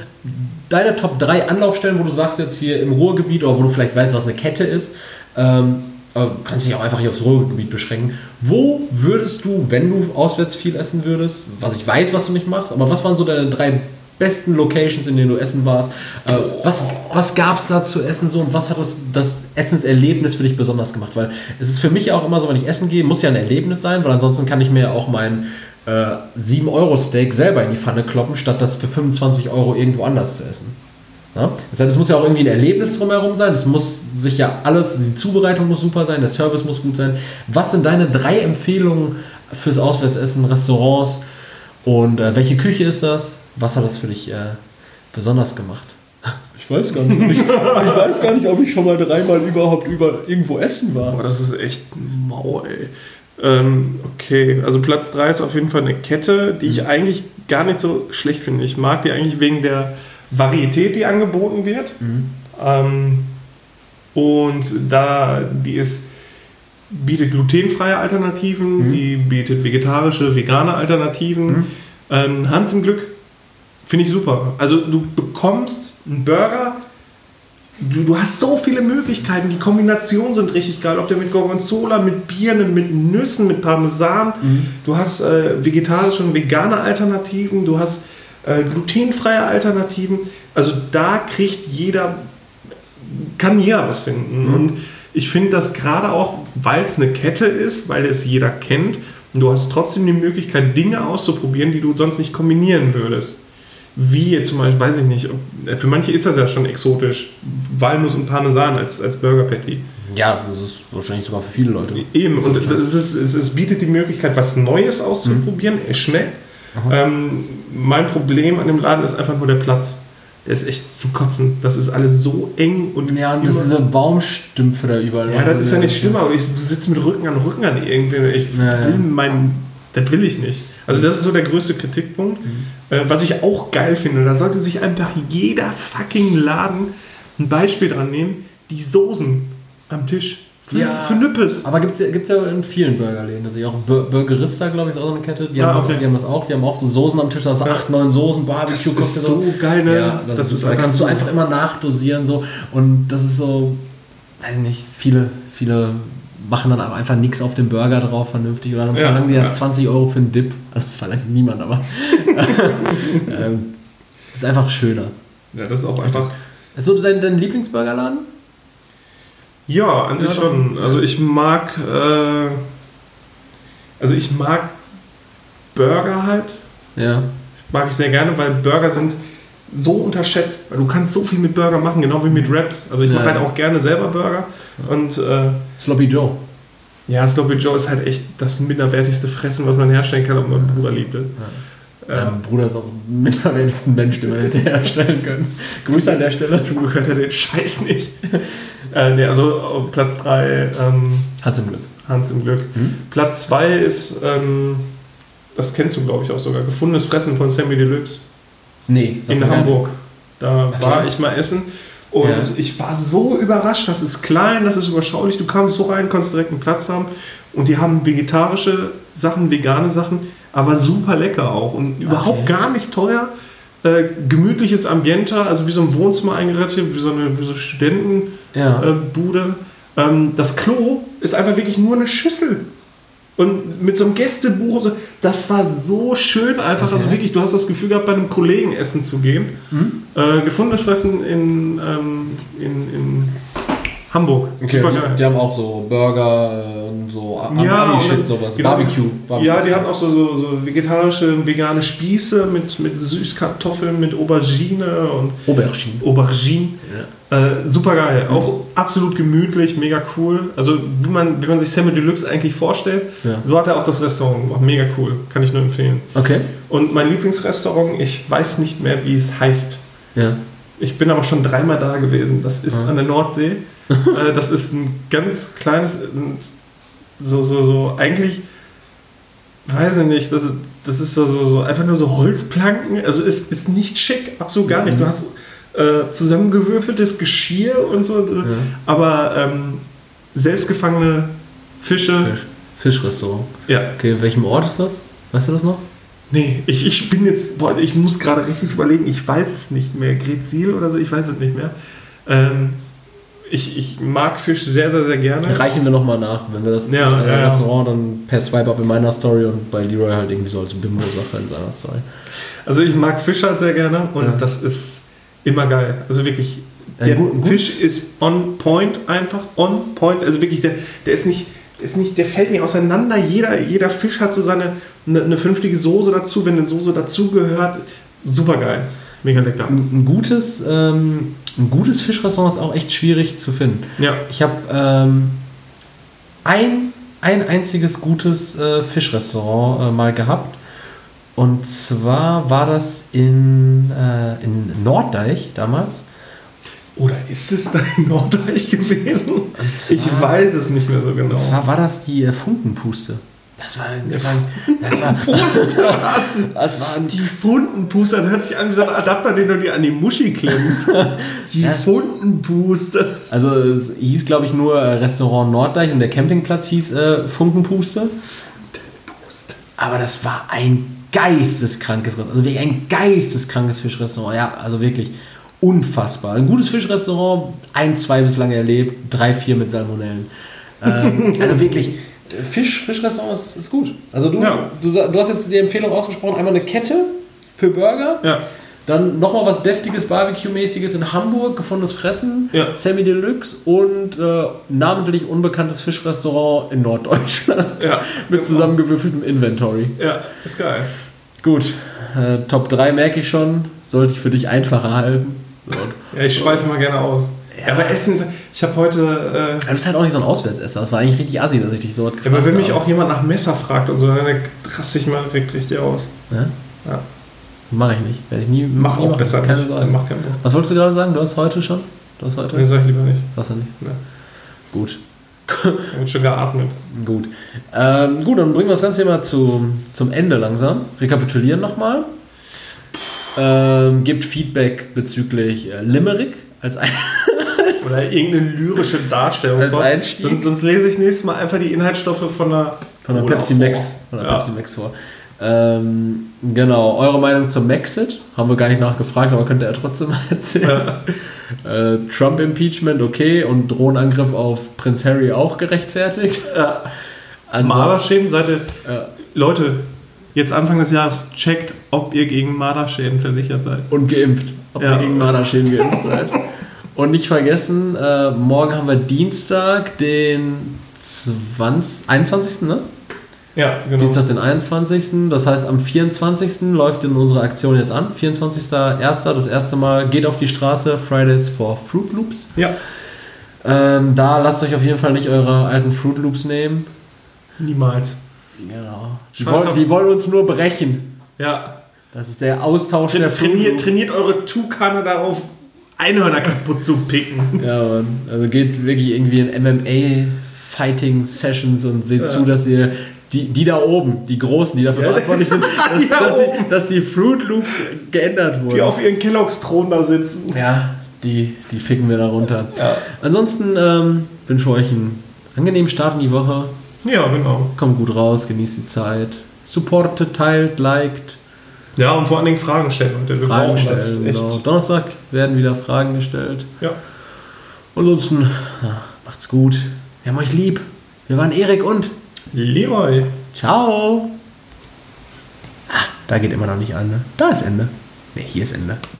Speaker 1: deine Top 3 Anlaufstellen, wo du sagst jetzt hier im Ruhrgebiet oder wo du vielleicht weißt, was eine Kette ist, ähm, du kannst dich auch einfach hier aufs Ruhrgebiet beschränken. Wo würdest du, wenn du auswärts viel essen würdest, was ich weiß, was du nicht machst, aber was waren so deine drei besten Locations, in denen du essen warst? Äh, was was gab es da zu essen so und was hat das, das Essenserlebnis für dich besonders gemacht? Weil es ist für mich auch immer so, wenn ich essen gehe, muss ja ein Erlebnis sein, weil ansonsten kann ich mir auch mein äh, 7-Euro-Steak selber in die Pfanne kloppen, statt das für 25 Euro irgendwo anders zu essen. Ja? Das heißt, es muss ja auch irgendwie ein Erlebnis drumherum sein. Es muss sich ja alles, die Zubereitung muss super sein, der Service muss gut sein. Was sind deine drei Empfehlungen fürs Auswärtsessen, Restaurants und äh, welche Küche ist das? Was hat das für dich äh, besonders gemacht? Ich weiß gar nicht, ob ich, ich weiß gar nicht, ob ich schon mal dreimal überhaupt über irgendwo essen war.
Speaker 2: Boah, das ist echt mau, ey. Ähm, okay, also Platz 3 ist auf jeden Fall eine Kette, die ich eigentlich gar nicht so schlecht finde. Ich mag die eigentlich wegen der Varietät, die angeboten wird. Ähm, und da die ist, bietet glutenfreie Alternativen, die bietet vegetarische, vegane Alternativen. Ähm, Hans im Glück finde ich super. Also du bekommst einen Burger, Du, du hast so viele Möglichkeiten. Die Kombinationen sind richtig geil. Ob der mit Gorgonzola, mit Birnen, mit Nüssen, mit Parmesan. Du hast äh, vegetarische und vegane Alternativen. Du hast äh, glutenfreie Alternativen. Also da kriegt jeder, kann jeder was finden. Und ich finde das gerade auch, weil es eine Kette ist, weil es jeder kennt. Du hast trotzdem die Möglichkeit, Dinge auszuprobieren, die du sonst nicht kombinieren würdest. Wie jetzt zum Beispiel, weiß ich nicht, ob- für manche ist das ja schon exotisch. Walnuss und Parmesan als, als Burger Patty.
Speaker 1: Ja, das ist wahrscheinlich sogar für viele Leute.
Speaker 2: Eben, und es, ist, es, es bietet die Möglichkeit, was Neues auszuprobieren. Es schmeckt. Ähm, mein Problem an dem Laden ist einfach nur der Platz. Der ist echt zum Kotzen. Das ist alles so eng und
Speaker 1: Ja, und das ist diese Baumstümpfe da überall.
Speaker 2: ja, das ist ja nicht schlimmer, aber ich, du sitzt mit Rücken an Rücken an irgendwie. Ich will
Speaker 1: ja.
Speaker 2: mein, das will ich nicht. Also das ist so der größte Kritikpunkt. Äh, was ich auch geil finde, da sollte sich einfach jeder fucking Laden ein Beispiel dran nehmen, die Soßen am Tisch. Für,
Speaker 1: Ja.
Speaker 2: für Nüppes.
Speaker 1: Aber gibt es ja, gibt's ja in vielen Burgerläden. Also auch Bur- Burgerista, glaube ich, ist auch so eine Kette. Die,
Speaker 2: Ah,
Speaker 1: haben
Speaker 2: okay.
Speaker 1: das, die haben das auch. Die haben auch so Soßen am Tisch. Da hast du
Speaker 2: Ja.
Speaker 1: acht, neun Soßen, Barbecue,
Speaker 2: Das ist so geil, ne?
Speaker 1: Ja, das,
Speaker 2: Das
Speaker 1: ist,
Speaker 2: ist
Speaker 1: da kannst du einfach immer nachdosieren. So. Und das ist so, weiß nicht, viele, viele machen dann aber einfach nichts auf dem Burger drauf vernünftig. Oder dann
Speaker 2: Ja,
Speaker 1: verlangen die ja
Speaker 2: ja.
Speaker 1: 20 Euro für einen Dip. Also verlangt niemand, aber *laughs* *laughs* ähm, ist einfach schöner.
Speaker 2: Ja, das ist auch einfach.
Speaker 1: Ist so dein, dein Lieblingsburgerladen?
Speaker 2: Ja, an sich
Speaker 1: Ja,
Speaker 2: schon. Also ich mag, äh, also ich mag Burger halt.
Speaker 1: Ja.
Speaker 2: Mag ich sehr gerne, weil Burger sind so unterschätzt. Weil du kannst so viel mit Burger machen, genau wie mit Wraps. Also ich
Speaker 1: Ja,
Speaker 2: mache halt
Speaker 1: ja.
Speaker 2: auch gerne selber Burger. Und äh,
Speaker 1: Sloppy Joe.
Speaker 2: ja, Sloppy Joe ist halt echt das minderwertigste Fressen, was man herstellen kann, ob mein Bruder liebt. es.
Speaker 1: Ja. Mein Bruder ist auch der minderwertigste Mensch, den wir hätte herstellen können. *laughs* Grüße an der Stelle.
Speaker 2: Zum Glück hört er den Scheiß nicht. *laughs* äh, nee, also auf Platz 3 ähm,
Speaker 1: Hat's im Glück.
Speaker 2: Hans im Glück.
Speaker 1: Mhm.
Speaker 2: Platz 2 ist, ähm, das kennst du glaube ich auch sogar, gefundenes Fressen von Sammy Deluxe
Speaker 1: Nee,
Speaker 2: in Hamburg. Da war ich mal essen und
Speaker 1: Ja.
Speaker 2: ich war so überrascht, das ist klein, das ist überschaulich, du kamst so rein, konntest direkt einen Platz haben und die haben vegetarische Sachen, vegane Sachen, aber super lecker auch und überhaupt
Speaker 1: Okay.
Speaker 2: gar nicht teuer. Äh, gemütliches Ambiente, also wie so ein Wohnzimmer eingerichtet, wie so eine wie so Studentenbude.
Speaker 1: Ja.
Speaker 2: Äh, ähm, das Klo ist einfach wirklich nur eine Schüssel. Und mit so einem Gästebuch, und so, das war so schön einfach. Also
Speaker 1: Okay.
Speaker 2: wirklich, du hast das Gefühl gehabt, bei einem Kollegen essen zu gehen. Äh, gefundenes Fressen in, ähm, in, in Hamburg.
Speaker 1: Okay, die, die haben auch so Burger äh, so
Speaker 2: Ja, und-
Speaker 1: sowas.
Speaker 2: genau.
Speaker 1: Barbecue. Barbecue.
Speaker 2: Ja, die hatten auch so, so, so vegetarische, vegane Spieße mit, mit Süßkartoffeln, mit Aubergine und
Speaker 1: Aubergine.
Speaker 2: Aubergine.
Speaker 1: Ja.
Speaker 2: Äh, super geil. Auch absolut gemütlich, mega cool. Also, wie man, wie man sich Sammy Deluxe eigentlich vorstellt,
Speaker 1: Ja.
Speaker 2: so hat er auch das Restaurant gemacht. Mega cool. Kann ich nur empfehlen.
Speaker 1: Okay.
Speaker 2: Und mein Lieblingsrestaurant, ich weiß nicht mehr, wie es heißt.
Speaker 1: Ja.
Speaker 2: Ich bin aber schon dreimal da gewesen. Das ist
Speaker 1: Ah.
Speaker 2: an der Nordsee. *laughs* äh, das ist ein ganz kleines, ein so, so, so, eigentlich, weiß ich nicht, das, ist- das ist so, so, so, einfach nur so Holzplanken. Also ist, ist nicht schick, absolut gar nicht. Du hast äh, zusammengewürfeltes Geschirr und so, aber ähm, selbstgefangene Fische.
Speaker 1: Fisch. Fischrestaurant.
Speaker 2: Ja.
Speaker 1: Okay, in welchem Ort ist das? Weißt du das noch?
Speaker 2: Nee, ich, ich bin jetzt, boah, ich muss gerade richtig überlegen, ich weiß es nicht mehr. Grezil oder so, ich weiß es nicht mehr. Ähm, ich, ich mag Fisch sehr, sehr, sehr gerne.
Speaker 1: Reichen wir nochmal nach, wenn wir das
Speaker 2: Ja,
Speaker 1: äh,
Speaker 2: ja, ja.
Speaker 1: Restaurant dann per Swipe-Up in meiner Story und bei Leroy halt irgendwie so als Bimbo-Sache in seiner Story.
Speaker 2: Also ich mag Fisch halt sehr gerne und
Speaker 1: Ja.
Speaker 2: das ist immer geil. Also wirklich, der
Speaker 1: gut- gut.
Speaker 2: Fisch ist on point einfach, on point. Also wirklich, der, der ist nicht, der ist nicht, der fällt nicht auseinander. Jeder, jeder Fisch hat so seine eine, eine vernünftige Soße dazu, wenn eine Soße dazugehört. Super geil. Mega lecker.
Speaker 1: Ein, ein, gutes, ähm, ein gutes Fischrestaurant ist auch echt schwierig zu finden.
Speaker 2: Ja.
Speaker 1: Ich habe ähm, ein, ein einziges gutes äh, Fischrestaurant äh, mal gehabt. Und zwar war das in, äh, in Norddeich damals.
Speaker 2: Oder ist es da in Norddeich gewesen?
Speaker 1: zwar-
Speaker 2: ich weiß es nicht mehr so genau.
Speaker 1: Und zwar war das die äh, Funkenpuste. Das war, das war, das war, *laughs*
Speaker 2: Puste.
Speaker 1: das war ein
Speaker 2: Die Fundenpuste, das hört sich an wie so ein Adapter, den du dir an die Muschi klemmst. Die
Speaker 1: Ja.
Speaker 2: Fundenpuste.
Speaker 1: Also es hieß, glaube ich, nur äh, Restaurant Norddeich und der Campingplatz hieß äh, Funkenpuste. Aber das war ein geisteskrankes Restaurant. Also wirklich ein geisteskrankes Fischrestaurant. Ja, also wirklich unfassbar. Ein gutes Fischrestaurant, ein, zwei bislang erlebt, drei, vier mit Salmonellen. Ähm, *laughs* also wirklich, Fisch, Fischrestaurant ist, ist gut. Also du,
Speaker 2: Ja.
Speaker 1: du, du hast jetzt die Empfehlung ausgesprochen, einmal eine Kette für Burger.
Speaker 2: Ja.
Speaker 1: Dann nochmal was deftiges, Barbecue-mäßiges in Hamburg, gefundenes Fressen,
Speaker 2: Ja.
Speaker 1: Sammy Deluxe und äh, namentlich unbekanntes Fischrestaurant in Norddeutschland
Speaker 2: Ja. *laughs*
Speaker 1: mit zusammengewürfeltem Inventory.
Speaker 2: Ja, ist geil.
Speaker 1: Gut, äh, Top 3 merke ich schon, sollte ich für dich einfacher halten.
Speaker 2: Ja, ich schweife mal gerne aus.
Speaker 1: Ja.
Speaker 2: Aber Essen ist. Ich habe heute. Äh,
Speaker 1: Du bist halt auch nicht so ein Auswärtsesser. Das war eigentlich richtig assi, dass ich dich so
Speaker 2: aber wenn mich
Speaker 1: habe.
Speaker 2: auch jemand nach Messer fragt und so, dann raste ich mal richtig aus.
Speaker 1: Ja?
Speaker 2: Ja.
Speaker 1: Mache ich nicht. Werde ich nie,
Speaker 2: Mach
Speaker 1: nie
Speaker 2: auch
Speaker 1: machen.
Speaker 2: besser
Speaker 1: Keine
Speaker 2: nicht.
Speaker 1: Sorge.
Speaker 2: Mach keinen Bock.
Speaker 1: Was wolltest du gerade sagen? Du hast heute schon? Du hast heute?
Speaker 2: Nee, sag ich lieber nicht.
Speaker 1: Sagst du nicht?
Speaker 2: Ja.
Speaker 1: Gut.
Speaker 2: Da *laughs* wird schon geatmet.
Speaker 1: Gut. Ähm, gut, dann bringen wir das Ganze mal zu, zum Ende langsam. Rekapitulieren nochmal. Ähm, gibt Feedback bezüglich äh, Limerick als ein *laughs*
Speaker 2: Oder irgendeine lyrische Darstellung.
Speaker 1: Als Einstieg?
Speaker 2: Sonst, sonst lese ich nächstes Mal einfach die Inhaltsstoffe von der,
Speaker 1: von der
Speaker 2: Cola
Speaker 1: Pepsi. Max, von der
Speaker 2: ja.
Speaker 1: Pepsi Max vor. Ähm, genau, eure Meinung zum Maxit? Haben wir gar nicht nachgefragt, aber könnt ihr ja trotzdem mal *laughs* erzählen. Äh, Trump Impeachment okay und Drohnenangriff auf Prinz Harry auch gerechtfertigt. *laughs*
Speaker 2: Ja.
Speaker 1: Ansonsten-
Speaker 2: Marderschäden, Seite.
Speaker 1: Ja.
Speaker 2: Leute, jetzt Anfang des Jahres checkt, ob ihr gegen Marderschäden versichert seid.
Speaker 1: Und geimpft. Ob
Speaker 2: Ja.
Speaker 1: ihr gegen Marderschäden geimpft seid. *laughs* Und nicht vergessen, äh, morgen haben wir Dienstag, den 20, 21. Ne?
Speaker 2: Ja, genau.
Speaker 1: Dienstag, den 21. Das heißt, am 24. läuft in unsere Aktion jetzt an. 24.01. Das erste Mal geht auf die Straße Fridays for Fruit Loops.
Speaker 2: Ja,
Speaker 1: Ähm, da lasst euch auf jeden Fall nicht eure alten Fruit Loops nehmen.
Speaker 2: niemals.
Speaker 1: Genau. Die wollen, die wollen uns nur brechen.
Speaker 2: Ja.
Speaker 1: Das ist der Austausch der
Speaker 2: Tra
Speaker 1: Fruit
Speaker 2: trainiert,
Speaker 1: Loops.
Speaker 2: trainiert eure Tukane darauf, Einhörner kaputt zu picken.
Speaker 1: Ja, Mann. Also geht wirklich irgendwie in MMA-Fighting-Sessions und seht
Speaker 2: Ja.
Speaker 1: zu, dass ihr die, die da oben, die Großen, die dafür
Speaker 2: Ja.
Speaker 1: verantwortlich sind, *laughs* dass,
Speaker 2: Die da
Speaker 1: dass, die, dass die Fruit Loops geändert wurden.
Speaker 2: Die auf ihren Kelloggs-Thron da sitzen.
Speaker 1: ja, die, die ficken wir da runter.
Speaker 2: Ja.
Speaker 1: Ansonsten ähm, wünsche ich euch einen angenehmen Start in die Woche.
Speaker 2: Ja, genau.
Speaker 1: Kommt gut raus, genießt die Zeit. Supportet, teilt, liked,
Speaker 2: Ja, und vor allen Dingen Fragen stellen, Leute. Wir
Speaker 1: Fragen
Speaker 2: brauchen das
Speaker 1: stellen. Genau. Donnerstag werden wieder Fragen gestellt.
Speaker 2: Ja.
Speaker 1: Ansonsten, macht's gut. Wir haben euch lieb. Wir waren Erik und
Speaker 2: Leroy.
Speaker 1: Ciao. Ah, da geht immer noch nicht an, ne? Da ist Ende. Ne, hier ist Ende.